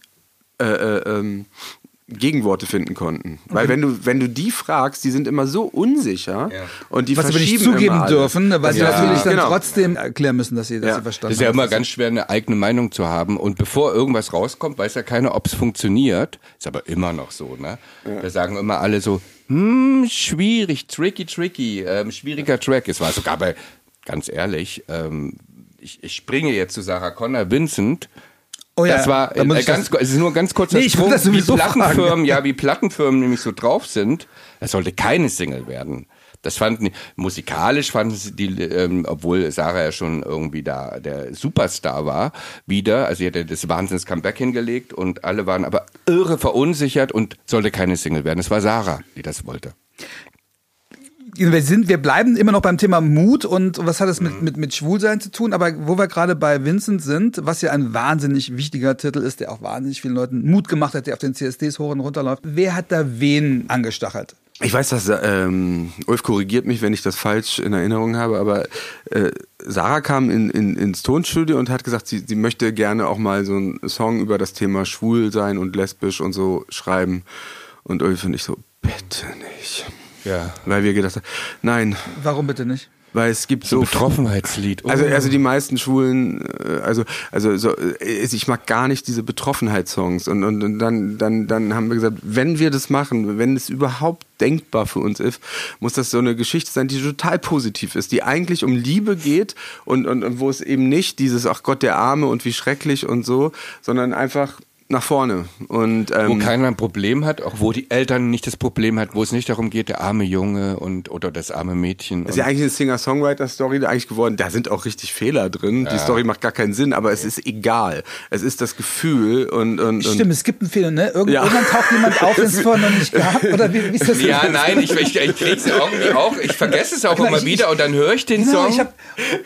äh, äh, ähm, Gegenworte finden konnten. Weil wenn du, wenn du die fragst, die sind immer so unsicher Ja. und die was sie aber nicht verschieben zugeben dürfen, weil sie Ja, natürlich dann genau. trotzdem erklären müssen, dass sie, dass Ja. sie verstanden Das ist ja haben. immer ganz schwer, eine eigene Meinung zu haben. Und bevor irgendwas rauskommt, weiß ja keiner, ob es funktioniert. Ist aber immer noch so, ne? Da sagen immer alle so, hm, schwierig, tricky, tricky, ähm, schwieriger Track. Es war sogar bei, ganz ehrlich, ähm, ich, ich springe jetzt zu Sarah Connor, Vincent. Oh ja, das war da äh, ganz, das- es ist nur ein ganz kurzer Nee, ich Sprung, das wie Plattenfirmen, ja, wie Plattenfirmen nämlich so drauf sind. Das sollte keine Single werden. Das fanden musikalisch fanden sie die, ähm, obwohl Sarah ja schon irgendwie da der Superstar war, wieder. Also sie hatte das Wahnsinns Comeback hingelegt und alle waren aber irre verunsichert und sollte keine Single werden. Es war Sarah, die das wollte. Wir sind, wir bleiben immer noch beim Thema Mut und was hat es Mhm. mit, mit, mit Schwulsein zu tun? Aber wo wir gerade bei Vincent sind, was ja ein wahnsinnig wichtiger Titel ist, der auch wahnsinnig vielen Leuten Mut gemacht hat, der auf den CSDs hoch und runter läuft. Wer hat da wen angestachelt? Ich weiß, dass ähm, Ulf korrigiert mich, wenn ich das falsch in Erinnerung habe, aber äh, Sarah kam in, in, ins Tonstudio und hat gesagt, sie, sie möchte gerne auch mal so einen Song über das Thema schwul sein und lesbisch und so schreiben. Und Ulf und ich so, bitte nicht. Ja. Weil wir gedacht haben, nein, Warum bitte nicht? weil es gibt So so Betroffenheitslied. Oh. also, also die meisten Schwulen, äh, also, also so, äh, ich mag gar nicht diese Betroffenheitssongs. Und, und, und dann, dann, dann haben wir gesagt, wenn wir das machen, wenn es überhaupt denkbar für uns ist, muss das so eine Geschichte sein, die total positiv ist, die eigentlich um Liebe geht und, und, und wo es eben nicht dieses, ach Gott, der Arme und wie schrecklich und so, sondern einfach nach vorne. Und, ähm, wo keiner ein Problem hat, auch wo die Eltern nicht das Problem hat, wo es nicht darum geht, der arme Junge und oder das arme Mädchen. ist ja eigentlich eine Singer-Songwriter-Story eigentlich geworden. Da sind auch richtig Fehler drin. Die Story macht gar keinen Sinn, aber es ist egal. Es ist das Gefühl und, und, und Stimmt, es gibt einen Fehler, ne? Irgend, Ja. Irgendwann taucht jemand auf, den es vorher noch nicht gab. Oder wie, wie ist das? ja, nein, ich, ich, ich krieg's irgendwie auch, ich vergesse es auch Genau, immer ich- wieder und dann höre ich den Genau, Song. ich hab,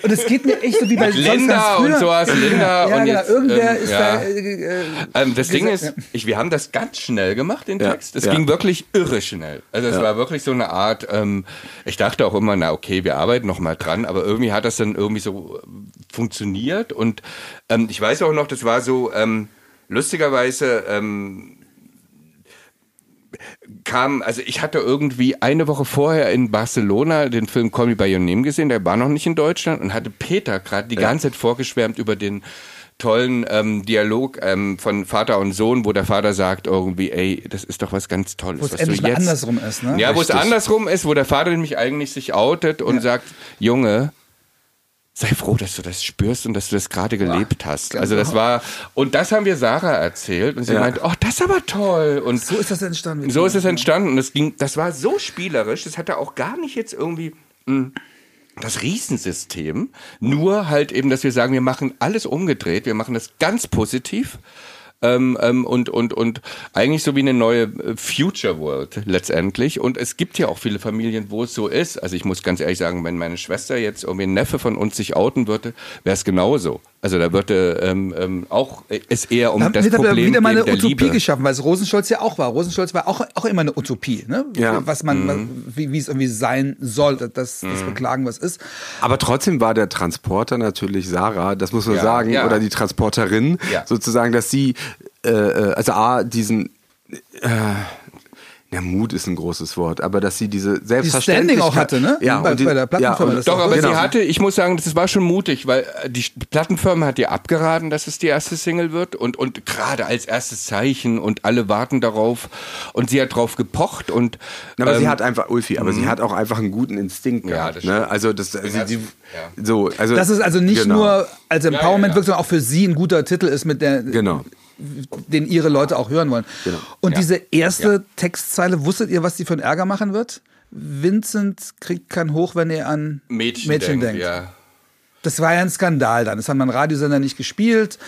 und es geht mir echt so wie bei Linda ganz früher. und sowas, Linda Ja, und genau, jetzt, irgendwer ähm, ist ja. da. Äh, äh, Das Ding ist, ich, wir haben das ganz schnell gemacht, den Ja, Text. Es ja. ging wirklich irre schnell. Also es war wirklich so eine Art, ähm, ich dachte auch immer, na okay, wir arbeiten noch mal dran, aber irgendwie hat das dann irgendwie so äh, funktioniert und ähm, ich weiß auch noch, das war so, ähm, lustigerweise, ähm, kam, also ich hatte irgendwie eine Woche vorher in Barcelona den Film Call Me By Your Name gesehen, der war noch nicht in Deutschland und hatte Peter gerade die ganze Zeit vorgeschwärmt über den tollen ähm, Dialog ähm, von Vater und Sohn, wo der Vater sagt irgendwie, ey, das ist doch was ganz Tolles. Wo es was endlich du mal jetzt andersrum ist, ne? Ja, wo es andersrum ist, wo der Vater nämlich eigentlich sich outet und sagt, Junge, sei froh, dass du das spürst und dass du das gerade gelebt hast. Also das war, und das haben wir Sarah erzählt und sie Ja. meint, oh, das ist aber toll. Und so ist das entstanden. so ist es entstanden und es ging, das war so spielerisch, das hatte auch gar nicht jetzt irgendwie mh, das Riesensystem, nur halt eben, dass wir sagen, wir machen alles umgedreht, wir machen das ganz positiv. Ähm, ähm, und, und, und eigentlich so wie eine neue äh, Future World letztendlich. Und es gibt ja auch viele Familien, wo es so ist. Also ich muss ganz ehrlich sagen, wenn meine Schwester jetzt irgendwie ein Neffe von uns sich outen würde, wäre es genauso. Also da würde ähm, ähm, auch äh, es eher um Da das wird aber Problem wieder mal eine Utopie Liebe. geschaffen, weil es Rosenstolz ja auch war. Rosenstolz war auch, auch immer eine Utopie, ne? Ja. Was man, Mhm. wie, wie es irgendwie sein soll, das, das Beklagen, was ist. Aber trotzdem war der Transporter natürlich Sarah, das muss man Ja, sagen, ja. oder die Transporterin, Ja. sozusagen, dass sie, äh, äh, also A, diesen, äh, ja, Mut ist ein großes Wort, aber dass sie diese Selbstverständlichkeit... Standing auch hatte, ne? Ja, Bei- und die, bei der Plattenfirma, ja, das und, Doch, aber genau. sie hatte, ich muss sagen, das war schon mutig, weil äh, die Plattenfirma hat ihr abgeraten, dass es die erste Single wird und, und gerade als erstes Zeichen und alle warten darauf und sie hat drauf gepocht und Na, aber sie ähm, hat einfach, Ulfi, aber sie hat auch einfach einen guten Instinkt Ja, gehabt. das ne? Also das, sie, hat sie, sie- ja. so, also Dass es also nicht genau. nur als Empowerment ja, ja. wirkt, sondern auch für sie ein guter Titel ist, mit der, Genau. Den ihre Leute auch hören wollen. Genau. Und Ja. diese erste Textzeile, wusstet ihr, was die für einen Ärger machen wird? Vincent kriegt keinen Hoch, wenn er an Mädchen, denkt, Ja. Das war ja ein Skandal dann. Das haben dann Radiosender nicht gespielt,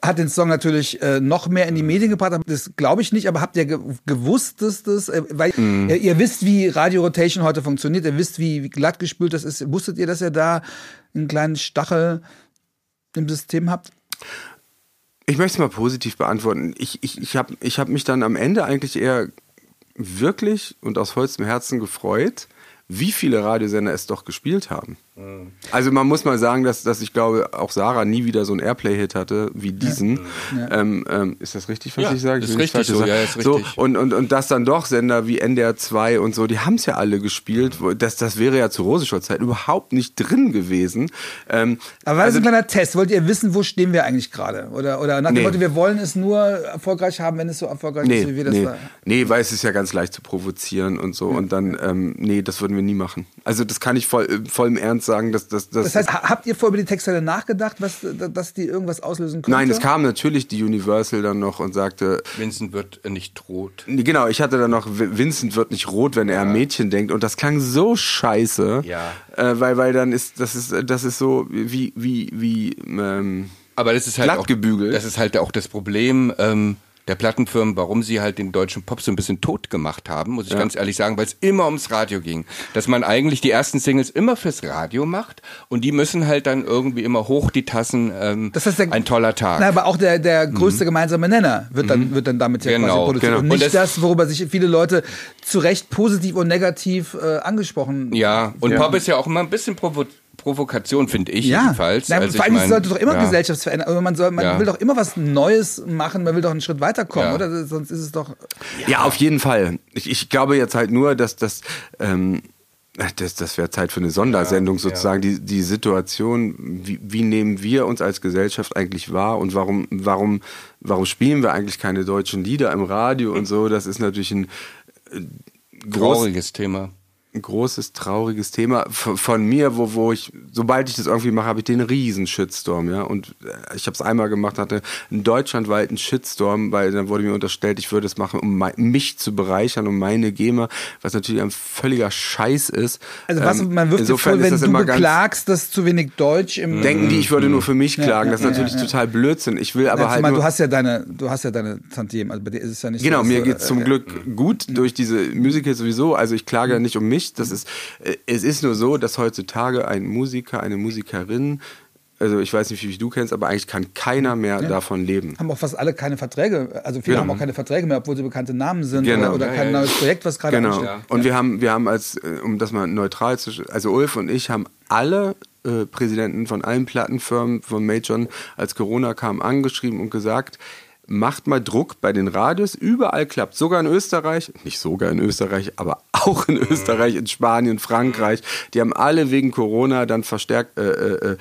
hat den Song natürlich äh, noch mehr in die Medien gebracht. Das glaube ich nicht, aber habt ihr ge gewusst, dass das, äh, weil ihr, ihr wisst, wie Radio Rotation heute funktioniert, ihr wisst, wie, wie glatt gespült das ist. Wusstet ihr, dass ihr da einen kleinen Stachel im System habt? Ich möchte es mal positiv beantworten. Ich, ich, ich habe ich hab mich dann am Ende eigentlich eher wirklich und aus vollstem Herzen gefreut, wie viele Radiosender es doch gespielt haben. Also man muss mal sagen, dass, dass ich glaube, auch Sarah nie wieder so einen Airplay-Hit hatte wie diesen. Ähm, ähm, ist das richtig, was Ja, ich sage? Ich ist nicht richtig falsch so, ja, ist so richtig. und, und, und dass dann doch Sender wie NDR 2 und so, die haben es ja alle gespielt. Das, das wäre ja zu Rosenscholz-Zeit überhaupt nicht drin gewesen. Ähm, Aber war das also- ein kleiner Test? Wollt ihr wissen, wo stehen wir eigentlich gerade? Oder, oder nach dem Nee. Motto, wir wollen es nur erfolgreich haben, wenn es so erfolgreich Nee, ist, wie wir das nee. war? nee, weil es ist ja ganz leicht zu provozieren und so. Und dann, ähm, nee, das würden wir nie machen. Also das kann ich voll, äh, voll im Ernst sagen, dass das. Das heißt, ha- habt ihr vorher über die Textteile nachgedacht, was, dass die irgendwas auslösen könnte? Nein, es kam natürlich die Universal dann noch und sagte, Vincent wird nicht rot. genau, ich hatte dann noch, Vincent wird nicht rot, wenn er an Mädchen denkt. Und das klang so scheiße. Ja. Äh, weil, weil dann ist, das ist, das ist so wie, wie, wie, ähm, Aber das ist halt Glatt auch, gebügelt. Das ist halt auch das Problem ähm, der Plattenfirmen, warum sie halt den deutschen Pop so ein bisschen tot gemacht haben, muss ich ganz ehrlich sagen, weil es immer ums Radio ging. Dass man eigentlich die ersten Singles immer fürs Radio macht und die müssen halt dann irgendwie immer hoch die Tassen. Ähm, Das heißt, der, ein toller Tag. Na, aber auch der, der größte gemeinsame Nenner wird dann, wird dann damit ja Mhm. Genau, quasi produziert. genau. Und Und nicht das- das, worüber sich viele Leute zu Recht positiv und negativ äh, angesprochen ja, und Ja. Pop ist ja auch immer ein bisschen provo Provokation, finde ich Ja, jedenfalls. Na, Also vor ich allem mein, sollte doch immer ja. Gesellschaftsveränderung, aber man, soll, man Ja. will doch immer was Neues machen, man will doch einen Schritt weiterkommen, Ja. oder? Sonst ist es doch. Ja, auf jeden Fall. Ich, ich glaube jetzt halt nur, dass das, ähm, Das, das wäre Zeit für eine Sondersendung sozusagen. Die, die Situation, wie, wie nehmen wir uns als Gesellschaft eigentlich wahr und warum, warum, warum spielen wir eigentlich keine deutschen Lieder im Radio und so? Das ist natürlich ein äh, groß, Trauriges Thema. Ein großes, trauriges Thema von, mir, wo, wo ich, sobald ich das irgendwie mache, habe ich den riesen Shitstorm, ja. Und äh, ich habe es einmal gemacht, hatte einen deutschlandweiten Shitstorm, weil dann wurde mir unterstellt, ich würde es machen, um mich zu bereichern, um meine GEMA, was natürlich ein völliger Scheiß ist. Also was Ähm, man wirft vor, ist wenn das du beklagst, dass zu wenig Deutsch im Denken die, ich würde nur für mich klagen. ja, das ist ja, natürlich ja, ja. total Blödsinn. Ich will aber Ja, halt nur, du hast ja deine, du hast ja deine Tantiemen, also bei dir ist es ja nicht Genau, so. mir geht's zum äh, Glück gut durch diese Musicals sowieso. Also ich klage ja nicht um mich. Das ist, äh, es ist nur so, dass heutzutage ein Musiker, eine Musikerin, also ich weiß nicht, wie du kennst, aber eigentlich kann keiner mehr davon leben. haben auch fast alle keine Verträge, also viele Genau. haben auch keine Verträge mehr, obwohl sie bekannte Namen sind Genau. oder, oder Ja, kein ja, neues Projekt, was gerade Genau. ansteht. Und wir haben, wir haben als, äh, um das mal neutral zu, also Ulf und ich haben alle äh, Präsidenten von allen Plattenfirmen von Major, als Corona kam, angeschrieben und gesagt, macht mal Druck bei den Radios, überall klappt, sogar in Österreich, nicht sogar in Österreich, aber auch in Österreich, in Spanien, Frankreich, die haben alle wegen Corona dann verstärkt äh, äh,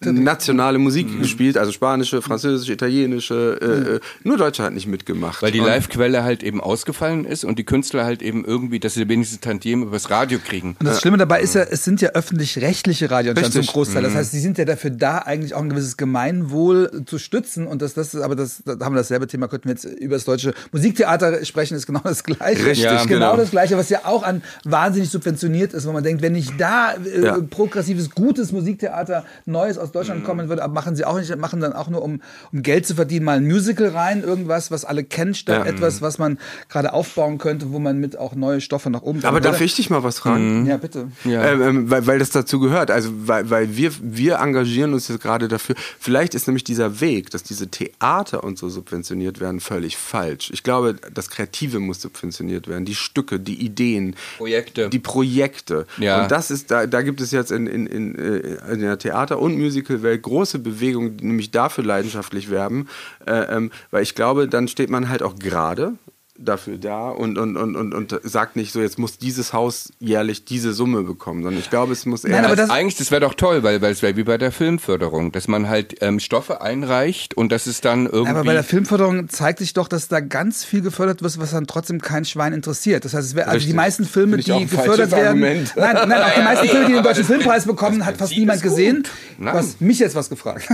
äh, nationale Musik gespielt, also spanische, französische, italienische, äh, äh, nur Deutschland hat nicht mitgemacht. Weil die Live-Quelle halt eben ausgefallen ist und die Künstler halt eben irgendwie, dass sie wenigstens Tantiemen übers Radio kriegen. Und das Schlimme dabei ist ja, es sind ja öffentlich-rechtliche Radioanstalten zum. Großteil. Das heißt, sie sind ja dafür da, eigentlich auch ein gewisses Gemeinwohl zu stützen. Und das, das ist, aber das, da haben wir dasselbe Thema, könnten wir jetzt über das deutsche Musiktheater sprechen, ist genau das Gleiche. Richtig, genau, genau. das Gleiche, was ja auch an wahnsinnig subventioniert ist, wo man denkt, wenn nicht da äh, Ja. progressives, gutes Musiktheater Neues aus Deutschland kommen würde, aber machen sie auch nicht, machen dann auch nur, um, um Geld zu verdienen, mal ein Musical rein, irgendwas, was alle kennen, statt Ja. etwas, was man gerade aufbauen könnte, wo man mit auch neue Stoffe nach oben aber darf ich dich mal was fragen? Ja, bitte. Ja. Ähm, ähm, weil, weil das dazu gehört. Also weil, weil wir, wir engagieren uns jetzt gerade dafür. Vielleicht ist nämlich dieser Weg, dass diese Theater und so subventioniert werden, völlig falsch. Ich glaube, das Kreative muss subventioniert werden. Die Stücke, die Ideen, Projekte. die Projekte. Ja. Und das ist, da, da gibt es jetzt in, in, in, äh, in der Theater- und Musicalwelt große Bewegungen, die nämlich dafür leidenschaftlich werben. Äh, ähm, weil ich glaube, dann steht man halt auch gerade dafür da und, und, und, und, und sagt nicht so, jetzt muss dieses Haus jährlich diese Summe bekommen, sondern ich glaube, es muss eher... Nein, aber das- Eigentlich, das wäre doch toll, weil, weil es wäre wie bei der Filmförderung, dass man halt ähm, Stoffe einreicht und das ist dann irgendwie. Aber bei der Filmförderung zeigt sich doch, dass da ganz viel gefördert wird, was dann trotzdem kein Schwein interessiert. Das heißt, es wär, also die meisten Filme, die gefördert werden, Argument. nein, nein, auch die meisten Filme, die den deutschen Filmpreis bekommen, hat fast niemand gesehen. Nein. Du hast mich jetzt was gefragt.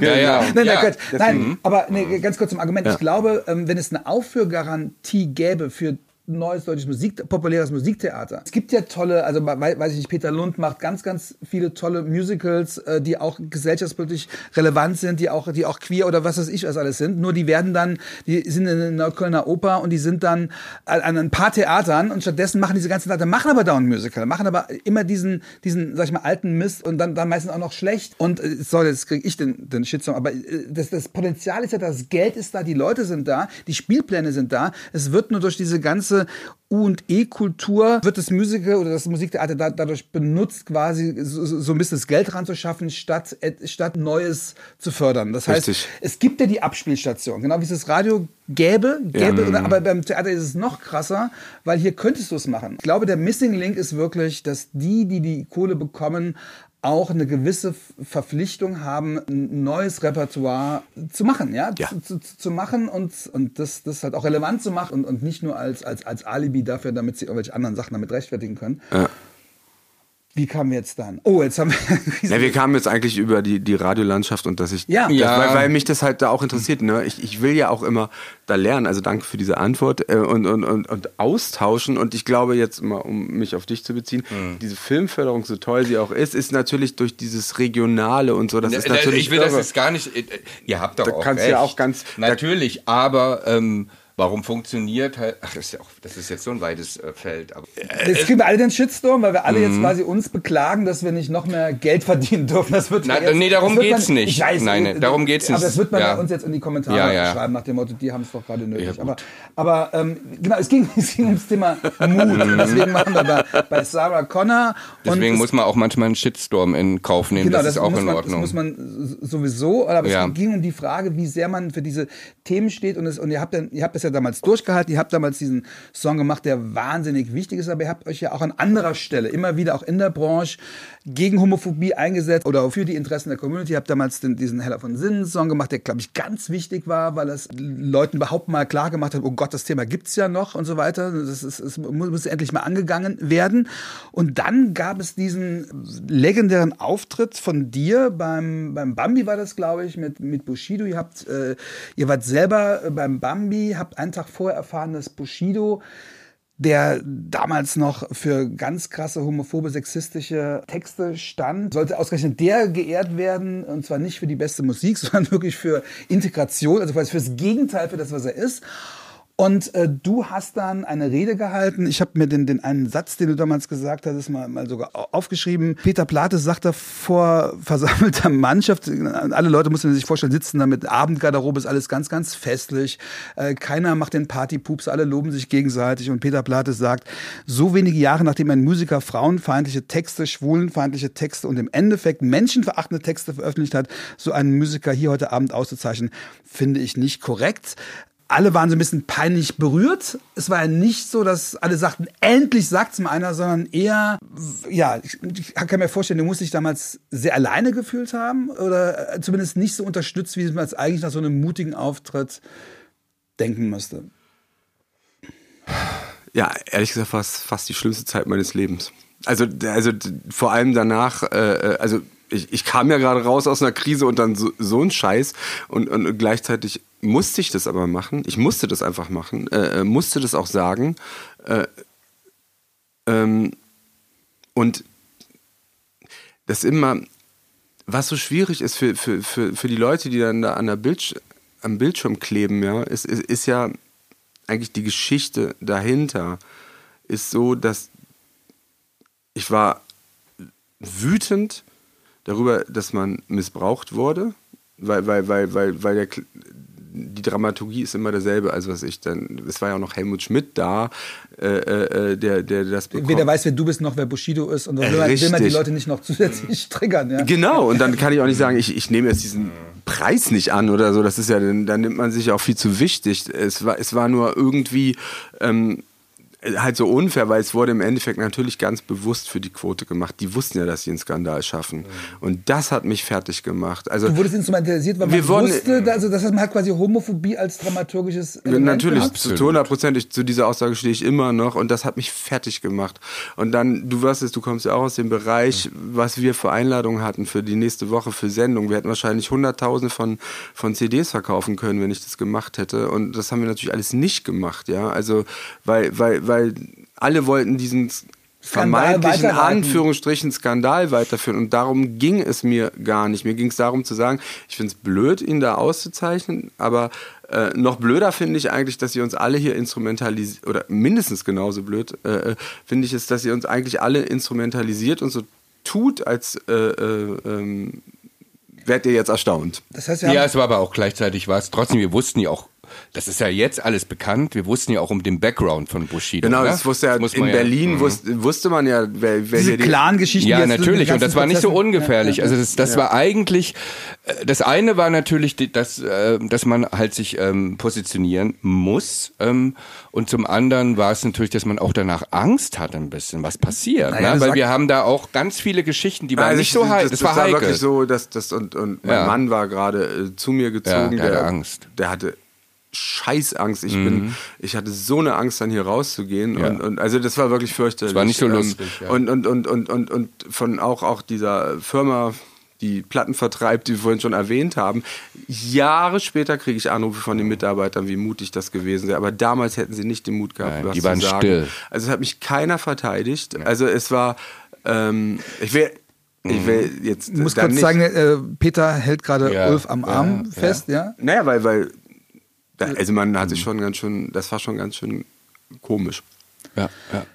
ja, ja. Nein, ja. nein, nein aber nee, ganz kurz zum Argument. Ich glaube, ähm, wenn es eine Aufführgarantie gäbe für neues deutsches Musik, populäres Musiktheater. Es gibt ja tolle, also wei- weiß ich nicht, Peter Lund macht ganz, ganz viele tolle Musicals, äh, die auch gesellschaftspolitisch relevant sind, die auch, die auch queer oder was weiß ich was alles sind. Nur die werden dann, die sind in der Neuköllner Oper und die sind dann an ein paar Theatern und stattdessen machen diese ganzen Theater, machen aber dauernd Musical, machen aber immer diesen, diesen, sag ich mal, alten Mist und dann, dann meistens auch noch schlecht. Und äh, sorry, jetzt kriege ich den, den Shitstorm, aber äh, das, das Potenzial ist ja, das Geld ist da, die Leute sind da, die Spielpläne sind da. Es wird nur durch diese ganze U- und E-Kultur wird das Musical oder das Musiktheater da, dadurch benutzt, quasi so, so ein bisschen das Geld ranzuschaffen, statt, äh, statt Neues zu fördern. Das heißt, Richtig. es gibt ja die Abspielstation, genau wie es das Radio gäbe, gäbe oder, aber beim Theater ist es noch krasser, weil hier könntest du es machen. Ich glaube, der Missing Link ist wirklich, dass die, die die Kohle bekommen, auch eine gewisse Verpflichtung haben, ein neues Repertoire zu machen, ja, Ja. Zu, zu, zu machen und, und das, das halt auch relevant zu machen und, und nicht nur als, als, als Alibi dafür, damit sie irgendwelche anderen Sachen damit rechtfertigen können. Wie kamen wir jetzt dann? Oh, jetzt haben wir. Ja, wir kamen jetzt eigentlich über die, die Radiolandschaft und dass ich, Ja. das, Ja. Weil, weil mich das halt da auch interessiert. Ne? Ich, ich will ja auch immer da lernen. Also danke für diese Antwort äh, und, und, und, und austauschen. Und ich glaube jetzt mal, um mich auf dich zu beziehen, diese Filmförderung, so toll sie auch ist, ist natürlich durch dieses Regionale und so. Das ist Ne, natürlich ich will das irre. jetzt gar nicht. äh, Ihr habt doch Da auch kannst du recht. ja auch ganz- Natürlich, aber ähm, warum funktioniert halt. Ach, das ist, ja auch, das ist jetzt so ein weites äh, Feld. Aber, Jetzt kriegen wir alle den Shitstorm, weil wir alle Mhm. jetzt quasi uns beklagen, dass wir nicht noch mehr Geld verdienen dürfen. Das wird Na, jetzt, nee, darum das geht's man, nicht. Ich weiß, Nein, nein, darum geht's Aber nicht. das wird man Ja. bei uns jetzt in die Kommentare Ja, schreiben, nach dem Motto, die haben es doch gerade nötig. Aber aber ähm, genau, es ging, es ging ums Thema Mut. Und deswegen waren wir bei, bei Sarah Connor. deswegen es- muss man auch manchmal einen Shitstorm in Kauf nehmen. Genau, das, ist auch in man, Ordnung. Das muss man sowieso, aber es ging um die Frage, wie sehr man für diese Themen steht und, es, und ihr habt ja, ihr habt das ja ja damals durchgehalten. Ihr habt damals diesen Song gemacht, der wahnsinnig wichtig ist, aber ihr habt euch ja auch an anderer Stelle immer wieder auch in der Branche gegen Homophobie eingesetzt oder für die Interessen der Community. Ihr habt damals den, diesen Heller von Sinnen Song gemacht, der, glaube ich, ganz wichtig war, weil es Leuten überhaupt mal klar gemacht hat, oh Gott, das Thema gibt's ja noch und so weiter. Das ist, es muss, muss endlich mal angegangen werden. Und dann gab es diesen legendären Auftritt von dir beim, beim Bambi war das, glaube ich, mit, mit Bushido. Ihr habt, äh, ihr wart selber beim Bambi, habt einen Tag vorher erfahren, dass Bushido der damals noch für ganz krasse homophobe, sexistische Texte stand, sollte ausgerechnet der geehrt werden, und zwar nicht für die beste Musik, sondern wirklich für Integration, also quasi fürs Gegenteil für das, was er ist. Und äh, du hast dann eine Rede gehalten. Ich habe mir den, den einen Satz, den du damals gesagt hast, mal, mal sogar aufgeschrieben. Peter Plate sagt da vor versammelter Mannschaft, alle Leute mussten sich vorstellen, sitzen da mit Abendgarderobe, ist alles ganz, ganz festlich. Äh, keiner macht den Partypups, alle loben sich gegenseitig. Und Peter Plate sagt, so wenige Jahre nachdem ein Musiker frauenfeindliche Texte, schwulenfeindliche Texte und im Endeffekt menschenverachtende Texte veröffentlicht hat, so einen Musiker hier heute Abend auszuzeichnen, finde ich nicht korrekt alle waren so ein bisschen peinlich berührt. Es war ja nicht so, dass alle sagten, endlich sagt's mal einer, sondern eher, ja, ich, ich kann mir vorstellen, du musst dich damals sehr alleine gefühlt haben oder äh, zumindest nicht so unterstützt, wie man es eigentlich nach so einem mutigen Auftritt denken müsste. Ja, ehrlich gesagt war es fast die schlimmste Zeit meines Lebens. Also, also vor allem danach, äh, äh also ich, ich kam ja gerade raus aus einer Krise und dann so, so ein Scheiß und, und gleichzeitig musste ich das aber machen. Ich musste das einfach machen, äh, äh, musste das auch sagen. Äh, ähm, und das immer, was so schwierig ist für, für, für, für die Leute, die dann da an der Bildsch am Bildschirm kleben, ja, ist, ist, ist ja eigentlich die Geschichte dahinter, ist so, dass ich war wütend darüber, dass man missbraucht wurde, weil, weil, weil, weil, weil der, die Dramaturgie ist immer derselbe. Also was ich dann, es war ja auch noch Helmut Schmidt da, äh, äh, der, der das bekommt. Weder weiß, wer du bist, noch wer Bushido ist. Und dann will, will man die Leute nicht noch zusätzlich triggern. Ja. Genau, und dann kann ich auch nicht sagen, ich, ich nehme jetzt diesen Preis nicht an oder so. Das ist ja, dann, dann nimmt man sich auch viel zu wichtig. Es war, es war nur irgendwie. Ähm, halt so unfair, weil es wurde im Endeffekt natürlich ganz bewusst für die Quote gemacht. Die wussten ja, dass sie einen Skandal schaffen. Und das hat mich fertig gemacht. Also, du wurdest instrumentalisiert, weil man wurden, wusste, also das heißt, man hat quasi Homophobie als dramaturgisches Element Natürlich, gehabt. zu 100 zu dieser Aussage stehe ich immer noch und das hat mich fertig gemacht. Und dann, du weißt es, du kommst ja auch aus dem Bereich, was wir für Einladungen hatten für die nächste Woche für Sendung. Wir hätten wahrscheinlich hunderttausende von, von CDs verkaufen können, wenn ich das gemacht hätte. Und das haben wir natürlich alles nicht gemacht, ja. Also, weil, weil, weil alle wollten diesen vermeintlichen Anführungsstrichen Skandal weiterführen. Und darum ging es mir gar nicht. Mir ging es darum zu sagen, ich finde es blöd, ihn da auszuzeichnen, aber äh, noch blöder finde ich eigentlich, dass sie uns alle hier instrumentalisiert, oder mindestens genauso blöd äh, äh, finde ich es, dass sie uns eigentlich alle instrumentalisiert und so tut, als äh, äh, ähm, werdet ihr jetzt erstaunt. Das heißt, ja, es war aber auch gleichzeitig war es trotzdem, wir wussten ja auch das ist ja jetzt alles bekannt. Wir wussten ja auch um den Background von Bushido. Genau, das wusste ja, das in Berlin ja, wusste, wusste man ja, wer, wer Diese Clan-Geschichten. Ja, natürlich. Und das war nicht so ungefährlich. Ja, ja. Also das, das war eigentlich, äh, das eine war natürlich, dass, äh, dass man halt sich ähm, positionieren muss. Ähm, und zum anderen war es natürlich, dass man auch danach Angst hatte ein bisschen, was passiert. Naja, ne? Weil wir haben da auch ganz viele Geschichten, die waren also nicht so heikel. Das, das, das, war heikel. wirklich so, dass das und, und mein Mann war gerade äh, zu mir gezogen. der, der hatte Angst. Der hatte Scheißangst. Ich mhm. bin, ich hatte so eine Angst, dann hier rauszugehen. Ja. Und, und also das war wirklich fürchterlich. Das war nicht so ähm, lustig. Ja. und, und, und, und, und, und von auch, auch dieser Firma, die Platten vertreibt, die wir vorhin schon erwähnt haben. Jahre später kriege ich Anrufe von den Mitarbeitern, wie mutig das gewesen wäre. Aber damals hätten sie nicht den Mut gehabt, Nein, was die waren zu sagen. Still. Also es hat mich keiner verteidigt. Ja. Also es war, ähm, ich will, ich will jetzt. Ich muss kurz nicht, sagen, äh, Peter hält gerade ja, Ulf am Arm ja, fest, ja? Naja, weil, weil also man hat sich schon ganz schön, das war schon ganz schön komisch. Ja, ja.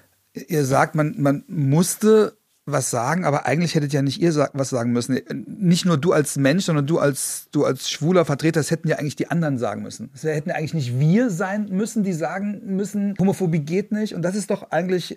Ihr sagt, man, man musste was sagen, aber eigentlich hättet ja nicht ihr was sagen müssen. Nicht nur du als Mensch, sondern du als du als schwuler Vertreter, das hätten ja eigentlich die anderen sagen müssen. Das hätten ja eigentlich nicht wir sein müssen, die sagen müssen, Homophobie geht nicht. Und das ist doch eigentlich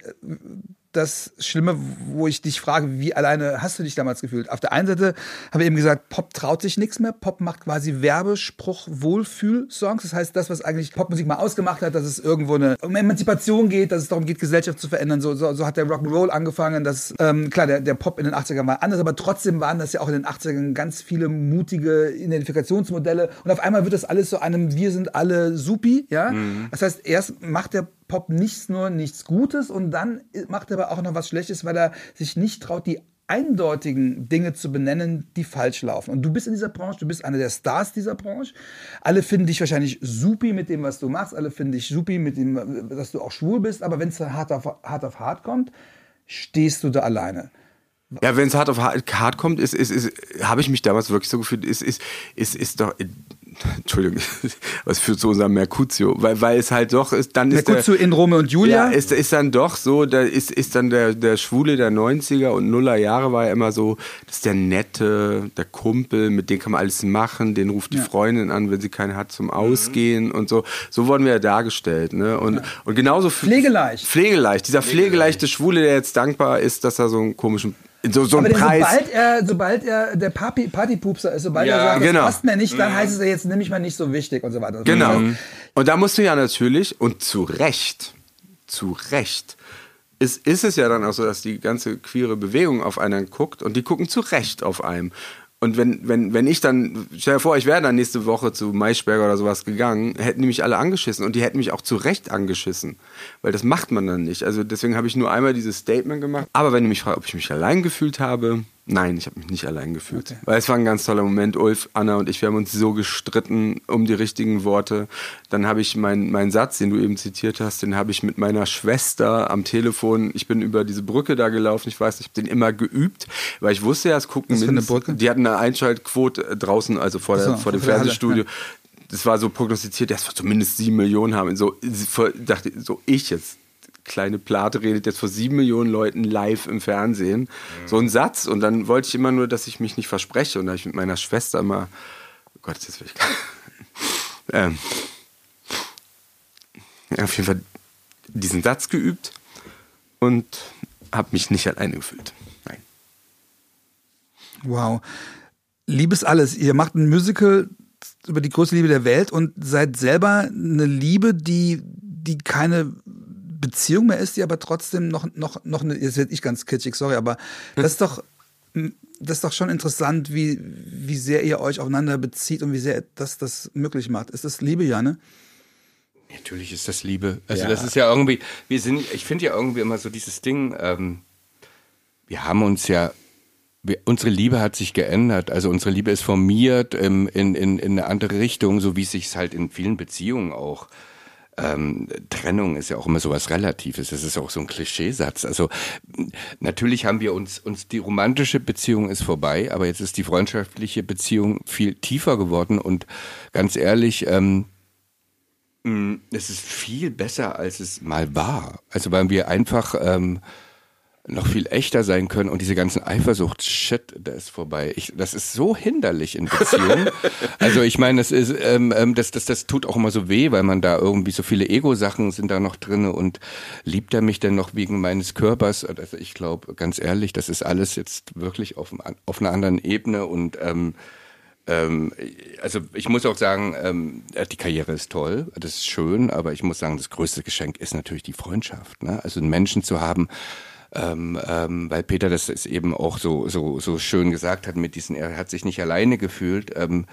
das Schlimme, wo ich dich frage, wie alleine hast du dich damals gefühlt? Auf der einen Seite haben wir eben gesagt, Pop traut sich nichts mehr. Pop macht quasi Werbespruch Wohlfühl-Songs. Das heißt, das, was eigentlich Popmusik mal ausgemacht hat, dass es irgendwo eine um Emanzipation geht, dass es darum geht, Gesellschaft zu verändern. So, so, so hat der Rock'n'Roll angefangen. Das, ähm, klar, der, der Pop in den 80ern war anders, aber trotzdem waren das ja auch in den 80ern ganz viele mutige Identifikationsmodelle. Und auf einmal wird das alles so einem, wir sind alle supi, ja. Mhm. Das heißt, erst macht der Pop nichts nur nichts Gutes und dann macht er aber auch noch was Schlechtes, weil er sich nicht traut, die eindeutigen Dinge zu benennen, die falsch laufen. Und du bist in dieser Branche, du bist einer der Stars dieser Branche. Alle finden dich wahrscheinlich supi mit dem, was du machst. Alle finden dich supi mit dem, dass du auch schwul bist. Aber wenn es hart auf, hart auf hart kommt, stehst du da alleine. Ja, wenn es hart auf hart kommt, ist, ist, ist, habe ich mich damals wirklich so gefühlt, ist, ist, ist, ist doch, Entschuldigung, was führt zu unserem Mercutio, weil, weil es halt doch ist, dann ist Mercutio in Rome und Julia? Ja, ist, ist dann doch so, da ist, ist dann der, der Schwule der 90er und Nuller Jahre war ja immer so, das ist der Nette, der Kumpel, mit dem kann man alles machen, den ruft die ja. Freundin an, wenn sie keinen hat zum Ausgehen mhm. und so. So wurden wir ja dargestellt, ne? Und, ja. und genauso. Pflegeleicht. Pflegeleicht, dieser pflegeleichte Schwule, der jetzt dankbar ist, dass er so einen komischen so, so ein Preis. Sobald er, sobald er der Papi, Partypupser ist, sobald ja, er sagt, genau. das passt mir nicht, dann mhm. heißt es ja jetzt nämlich mal nicht so wichtig und so weiter. Genau. Und da musst du ja natürlich, und zu Recht, zu Recht, ist, ist es ja dann auch so, dass die ganze queere Bewegung auf einen guckt und die gucken zu Recht auf einem. Und wenn, wenn, wenn ich dann, stell dir vor, ich wäre dann nächste Woche zu Maischberger oder sowas gegangen, hätten die mich alle angeschissen und die hätten mich auch zu Recht angeschissen. Weil das macht man dann nicht. Also deswegen habe ich nur einmal dieses Statement gemacht. Aber wenn du mich fragst, ob ich mich allein gefühlt habe, Nein, ich habe mich nicht allein gefühlt. Okay. Weil es war ein ganz toller Moment. Ulf, Anna und ich, wir haben uns so gestritten um die richtigen Worte. Dann habe ich meinen mein Satz, den du eben zitiert hast, den habe ich mit meiner Schwester am Telefon, ich bin über diese Brücke da gelaufen, ich weiß, ich habe den immer geübt, weil ich wusste ja, es gucken Was mindestens, eine Brücke? die hatten eine Einschaltquote draußen, also vor, der, vor dem Fernsehstudio. Ja. Das war so prognostiziert, das wird zumindest sieben Millionen haben. So, dachte so ich jetzt kleine Plate redet jetzt vor sieben Millionen Leuten live im Fernsehen. Mhm. So ein Satz. Und dann wollte ich immer nur, dass ich mich nicht verspreche. Und da habe ich mit meiner Schwester immer, oh Gott, jetzt will ich ähm, auf jeden Fall diesen Satz geübt und habe mich nicht alleine gefühlt. Nein. Wow. Liebes alles. Ihr macht ein Musical über die größte Liebe der Welt und seid selber eine Liebe, die, die keine Beziehung mehr ist, die aber trotzdem noch, noch, noch eine, jetzt werde ich ganz kitschig, sorry, aber das ist doch, das ist doch schon interessant, wie, wie sehr ihr euch aufeinander bezieht und wie sehr das das möglich macht. Ist das Liebe, ja, ne? Natürlich ist das Liebe. Also ja. das ist ja irgendwie, wir sind, ich finde ja irgendwie immer so dieses Ding, ähm, wir haben uns ja, wir, unsere Liebe hat sich geändert. Also unsere Liebe ist formiert ähm, in, in, in eine andere Richtung, so wie es sich halt in vielen Beziehungen auch ähm, Trennung ist ja auch immer so was Relatives. Das ist auch so ein Klischeesatz. Also natürlich haben wir uns, uns die romantische Beziehung ist vorbei, aber jetzt ist die freundschaftliche Beziehung viel tiefer geworden und ganz ehrlich, ähm, es ist viel besser, als es mal war. Also weil wir einfach ähm, noch viel echter sein können und diese ganzen Eifersucht, shit, da ist vorbei. Ich, das ist so hinderlich in Beziehungen. also ich meine, das ist, ähm, ähm, das, das, das tut auch immer so weh, weil man da irgendwie so viele Ego-Sachen sind da noch drinne und liebt er mich denn noch wegen meines Körpers? Also ich glaube, ganz ehrlich, das ist alles jetzt wirklich auf, auf einer anderen Ebene und ähm, ähm, also ich muss auch sagen, ähm, die Karriere ist toll, das ist schön, aber ich muss sagen, das größte Geschenk ist natürlich die Freundschaft. Ne? Also einen Menschen zu haben, ähm, ähm, weil Peter das ist eben auch so, so, so schön gesagt hat mit diesen, er hat sich nicht alleine gefühlt. Ähm,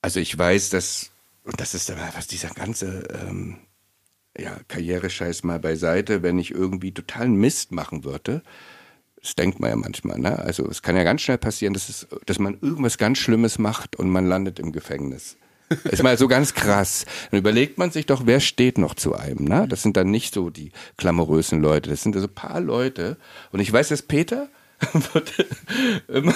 also ich weiß, dass, und das ist aber, was dieser ganze ähm, ja, Karrierescheiß mal beiseite, wenn ich irgendwie totalen Mist machen würde, das denkt man ja manchmal, ne? Also es kann ja ganz schnell passieren, dass, es, dass man irgendwas ganz Schlimmes macht und man landet im Gefängnis. Ist mal so ganz krass. Dann überlegt man sich doch, wer steht noch zu einem. Ne? Das sind dann nicht so die glamourösen Leute, das sind so also ein paar Leute. Und ich weiß, dass Peter immer,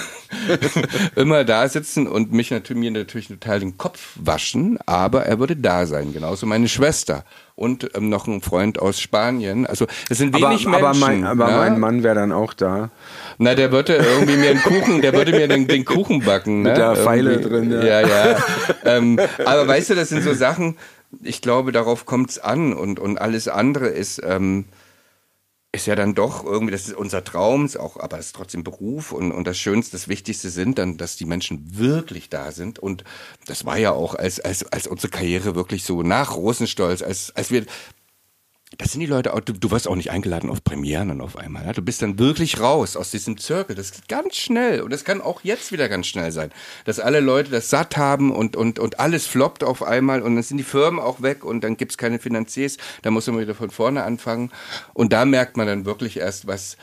immer da sitzen und mich natürlich, mir natürlich total den Kopf waschen, aber er würde da sein, genauso meine Schwester und ähm, noch ein Freund aus Spanien. Also es sind wenig aber, Menschen. Aber mein, aber ja? mein Mann wäre dann auch da. Na, der würde irgendwie mir einen Kuchen, der würde mir den, den Kuchen backen. Ne? Mit der Pfeile irgendwie. drin. Ja, ja. ja. ähm, aber weißt du, das sind so Sachen, ich glaube, darauf kommt's an und, und alles andere ist... Ähm, ist ja dann doch irgendwie, das ist unser Traum, ist auch, aber es ist trotzdem Beruf und, und das Schönste, das Wichtigste sind dann, dass die Menschen wirklich da sind und das war ja auch, als, als, als unsere Karriere wirklich so nach Rosenstolz, als, als wir das sind die Leute, du, du wirst auch nicht eingeladen auf Premieren und auf einmal. Ja? Du bist dann wirklich raus aus diesem Zirkel. Das geht ganz schnell und das kann auch jetzt wieder ganz schnell sein, dass alle Leute das satt haben und, und, und alles floppt auf einmal und dann sind die Firmen auch weg und dann gibt's keine Finanziers. Da muss man wieder von vorne anfangen und da merkt man dann wirklich erst, was,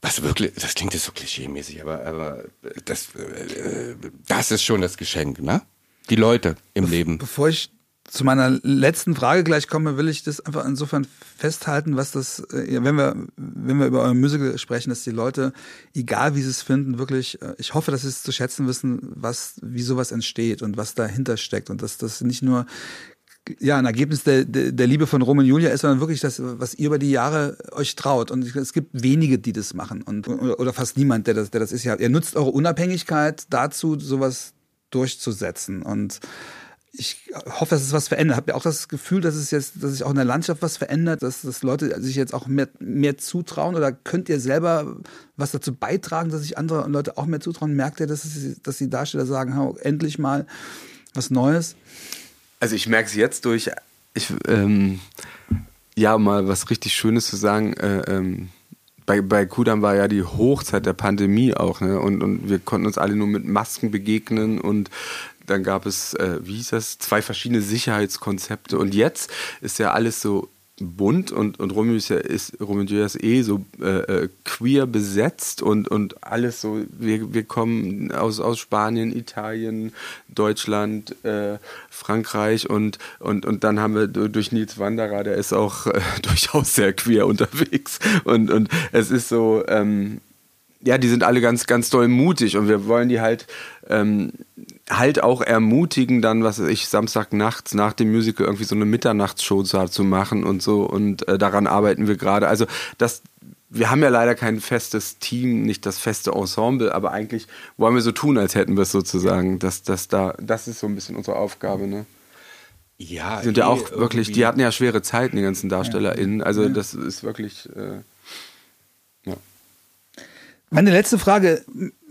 was wirklich, das klingt jetzt so klischee-mäßig, aber, aber das, äh, das ist schon das Geschenk, ne? Die Leute im Leben. Bevor ich zu meiner letzten Frage gleich komme, will ich das einfach insofern festhalten, was das, äh, wenn wir, wenn wir über euer Musical sprechen, dass die Leute, egal wie sie es finden, wirklich, äh, ich hoffe, dass sie es zu schätzen wissen, was, wie sowas entsteht und was dahinter steckt und dass das nicht nur ja, ein Ergebnis der, der, Liebe von Rom und Julia ist, sondern wirklich das, was ihr über die Jahre euch traut. Und es gibt wenige, die das machen und oder fast niemand, der das, der das ist. Ihr nutzt eure Unabhängigkeit dazu, sowas durchzusetzen und ich hoffe, dass es was verändert. Habt ihr auch das Gefühl, dass es jetzt, dass sich auch in der Landschaft was verändert, dass, dass Leute sich jetzt auch mehr, mehr zutrauen? Oder könnt ihr selber was dazu beitragen, dass sich andere Leute auch mehr zutrauen? Merkt ihr, dass, es, dass die Darsteller sagen, oh, endlich mal was Neues? Also ich merke es jetzt durch, ich, ähm, ja, mal was richtig Schönes zu sagen, äh, ähm, bei, bei Kudam war ja die Hochzeit der Pandemie auch, ne? Und, und wir konnten uns alle nur mit Masken begegnen und dann gab es, äh, wie hieß das, zwei verschiedene Sicherheitskonzepte. Und jetzt ist ja alles so bunt und, und Romeo ist ja ist, Romeo ist eh so äh, äh, queer besetzt und, und alles so, wir, wir kommen aus, aus Spanien, Italien, Deutschland, äh, Frankreich und, und, und dann haben wir durch Nils Wanderer, der ist auch äh, durchaus sehr queer unterwegs und, und es ist so, ähm, ja, die sind alle ganz, ganz doll mutig und wir wollen die halt ähm, halt auch ermutigen, dann, was weiß ich, Samstag nachts nach dem Musical irgendwie so eine Mitternachtsshow zu machen und so. Und äh, daran arbeiten wir gerade. Also das, wir haben ja leider kein festes Team, nicht das feste Ensemble, aber eigentlich wollen wir so tun, als hätten wir es sozusagen. Das, das, da, das ist so ein bisschen unsere Aufgabe, ne? Ja, die sind ja auch wirklich, die hatten ja schwere Zeiten, die ganzen DarstellerInnen. Also das ist wirklich. Äh, ja. Meine letzte Frage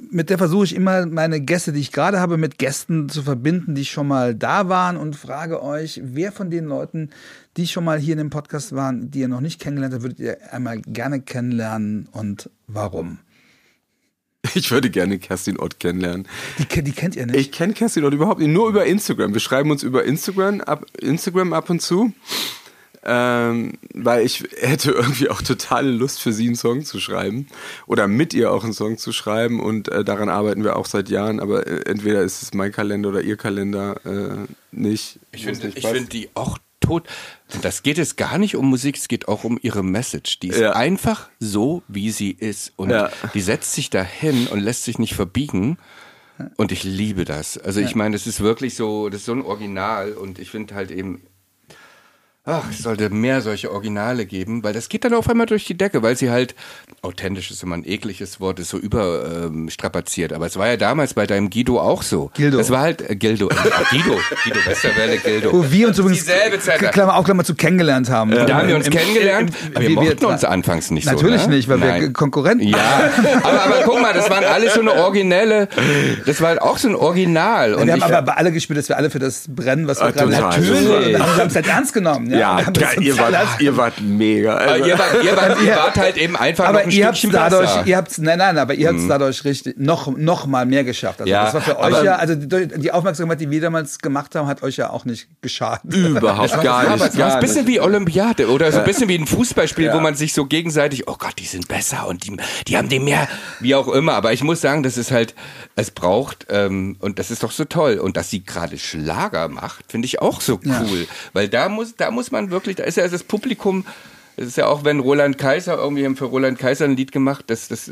mit der versuche ich immer meine Gäste, die ich gerade habe, mit Gästen zu verbinden, die schon mal da waren und frage euch, wer von den Leuten, die schon mal hier in dem Podcast waren, die ihr noch nicht kennengelernt habt, würdet ihr einmal gerne kennenlernen und warum? Ich würde gerne Kerstin Ott kennenlernen. Die, die kennt ihr nicht? Ich kenne Kerstin Ott überhaupt nicht, nur über Instagram. Wir schreiben uns über Instagram ab, Instagram ab und zu. Ähm, weil ich hätte irgendwie auch totale Lust für sie einen Song zu schreiben oder mit ihr auch einen Song zu schreiben und äh, daran arbeiten wir auch seit Jahren, aber äh, entweder ist es mein Kalender oder ihr Kalender äh, nicht. Ich finde find die auch tot. Das geht jetzt gar nicht um Musik, es geht auch um ihre Message. Die ist ja. einfach so, wie sie ist und ja. die setzt sich dahin und lässt sich nicht verbiegen. Und ich liebe das. Also ich meine, das ist wirklich so, das ist so ein Original und ich finde halt eben ach, es sollte mehr solche Originale geben, weil das geht dann auf einmal durch die Decke, weil sie halt, authentisch ist immer ein ekliges Wort, ist so überstrapaziert. Ähm, aber es war ja damals bei deinem Guido auch so. Gildo. Das war halt, äh, Gildo, äh, Guido, Guido Westerwelle, Gildo. Wo wir uns übrigens, dieselbe Zeit, Klammer, auch Klammer zu kennengelernt haben. Ja. Da haben wir uns Im, kennengelernt, im, im, aber wir, wir mochten uns anfangs nicht natürlich so. Natürlich ne? nicht, weil Nein. wir Konkurrenten Ja, aber, aber guck mal, das waren alles so eine originelle, das war halt auch so ein Original. Und wir haben aber alle gespielt, dass wir alle für das brennen, was wir ah, gerade Natürlich. Wir haben es halt ernst genommen. Ja, ja ihr, wart, ihr wart mega. Also. Ihr, wart, ihr, wart, ihr wart halt eben einfach aber noch ein ihr Stückchen dadurch, besser. Ihr habt's, nein, nein, aber ihr habt es mhm. dadurch richtig noch, noch mal mehr geschafft. Also ja, das war für euch ja, also die, die, Aufmerksamkeit, die wir damals gemacht haben, hat euch ja auch nicht geschadet. Überhaupt gar nicht. Es war ein bisschen wie Olympiade oder so ein bisschen wie ein Fußballspiel, ja. wo man sich so gegenseitig, oh Gott, die sind besser und die, die haben dem mehr, wie auch immer. Aber ich muss sagen, das ist halt, es braucht, ähm, und das ist doch so toll. Und dass sie gerade Schlager macht, finde ich auch so cool. Ja. Weil da muss, da muss man wirklich, da ist ja das Publikum, es ist ja auch, wenn Roland Kaiser, irgendwie haben für Roland Kaiser ein Lied gemacht, das, das,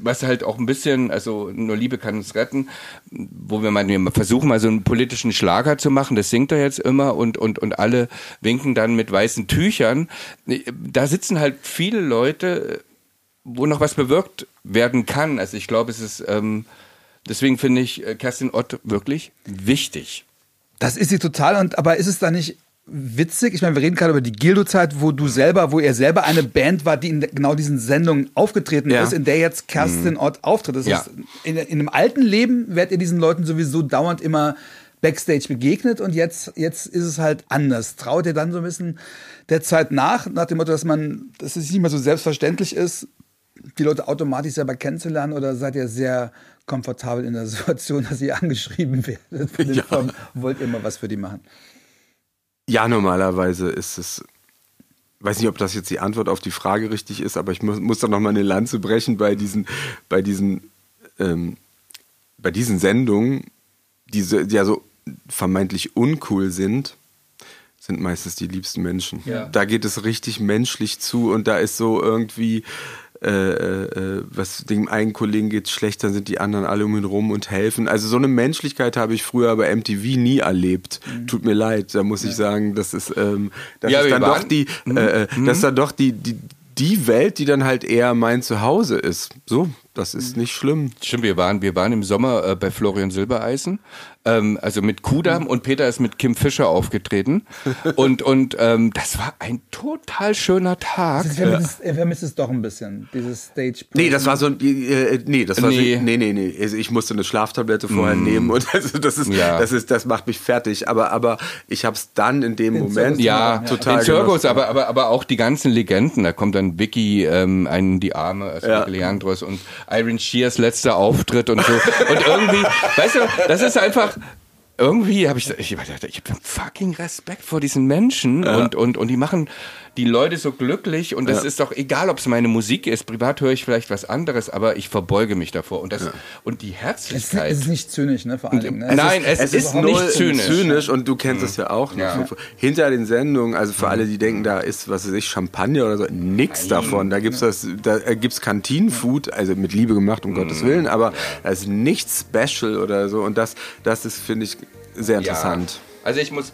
was halt auch ein bisschen, also nur Liebe kann uns retten, wo wir mal versuchen, mal so einen politischen Schlager zu machen, das singt er jetzt immer und, und, und alle winken dann mit weißen Tüchern. Da sitzen halt viele Leute, wo noch was bewirkt werden kann. Also ich glaube, es ist, ähm, deswegen finde ich äh, Kerstin Ott wirklich wichtig. Das ist sie total, und aber ist es da nicht witzig. Ich meine, wir reden gerade über die Gildo-Zeit, wo du selber, wo ihr selber eine Band war, die in genau diesen Sendungen aufgetreten Ja. ist, in der jetzt Kerstin Ott auftritt. Das Ja. ist, in, in einem alten Leben werdet ihr diesen Leuten sowieso dauernd immer Backstage begegnet und jetzt, jetzt ist es halt anders. Traut ihr dann so ein bisschen der Zeit nach, nach dem Motto, dass man, dass es nicht mehr so selbstverständlich ist, die Leute automatisch selber kennenzulernen oder seid ihr sehr komfortabel in der Situation, dass ihr angeschrieben werdet von Ja. Wollt ihr mal was für die machen? Ja, normalerweise ist es. Weiß nicht, ob das jetzt die Antwort auf die Frage richtig ist, aber ich muss, muss da nochmal eine Lanze brechen bei diesen, bei diesen, ähm, bei diesen Sendungen, die so, die ja so vermeintlich uncool sind, sind meistens die liebsten Menschen. Ja. Da geht es richtig menschlich zu und da ist so irgendwie, äh, äh, was dem einen Kollegen geht schlecht, dann sind die anderen alle um ihn rum und helfen. Also so eine Menschlichkeit habe ich früher bei MTV nie erlebt. Tut mir leid, da muss ich sagen, das ist, ähm, das Ja, ist dann doch die, äh, äh, das ist dann doch die, die, die Welt, die dann halt eher mein Zuhause ist. So, das ist nicht schlimm. Stimmt, wir waren, wir waren im Sommer äh, bei Florian Silbereisen, ähm, also mit Kudam und Peter ist mit Kim Fischer aufgetreten und und ähm, das war ein total schöner Tag. Ich vermisse, ich vermisse es doch ein bisschen, dieses Stage. Nee, das war so ein, äh, nee, das war Nee. so, nee, nee, nee. Also ich musste eine Schlaftablette vorher nehmen und also das ist, Ja. das ist, das macht mich fertig. Aber, aber ich habe es dann in dem Moment Zirkus- Ja, total den Zirkus, aber, aber, aber auch die ganzen Legenden. Da kommt dann Vicky ähm, einen in die Arme, also Ja. Leandros und Irene Shears letzter Auftritt und so. Und irgendwie, weißt du, das ist einfach. Irgendwie habe ich, ich ich habe fucking Respekt vor diesen Menschen und, und, und die machen die Leute so glücklich und es ist doch egal, ob es meine Musik ist. Privat höre ich vielleicht was anderes, aber ich verbeuge mich davor und das und die Es Herzlichkeit. es ist nicht zynisch, ne, vor Dingen. Ne? Nein, es, es ist, ist nicht null zynisch. und du kennst es ja auch. noch. Ja. Hinter den Sendungen, also für alle, die denken, da ist, was weiß ich, Champagner oder so, nix davon. Da gibt's das, da äh, gibt's Kantinenfood, also mit Liebe gemacht, um Gottes Willen, aber da ist nichts special oder so und das, das ist, finde ich, sehr interessant. Ja. Also ich muss,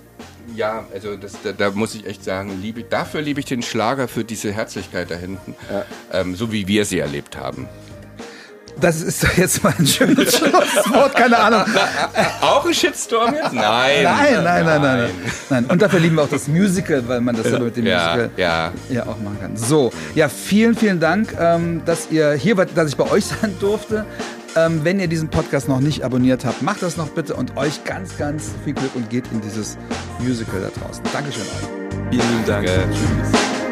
ja, also das, da, da muss ich echt sagen, liebe, dafür liebe ich den Schlager für diese Herzlichkeit da hinten, ähm, so wie wir sie erlebt haben. Das ist doch jetzt mal ein schönes Schlusswort, keine Ahnung. Auch ein Shitstorm jetzt? Nein. Nein, nein, nein, nein, nein. nein. Und dafür lieben wir auch das Musical, weil man das ja mit dem Ja, Musical ja. ja auch machen kann. So, ja, vielen, vielen Dank, ähm, dass ihr hier wart, dass ich bei euch sein durfte. Ähm, wenn ihr diesen Podcast noch nicht abonniert habt, macht das noch bitte und euch ganz, ganz viel Glück und geht in dieses Musical da draußen. Dankeschön euch. Vielen Dank. Danke. Tschüss.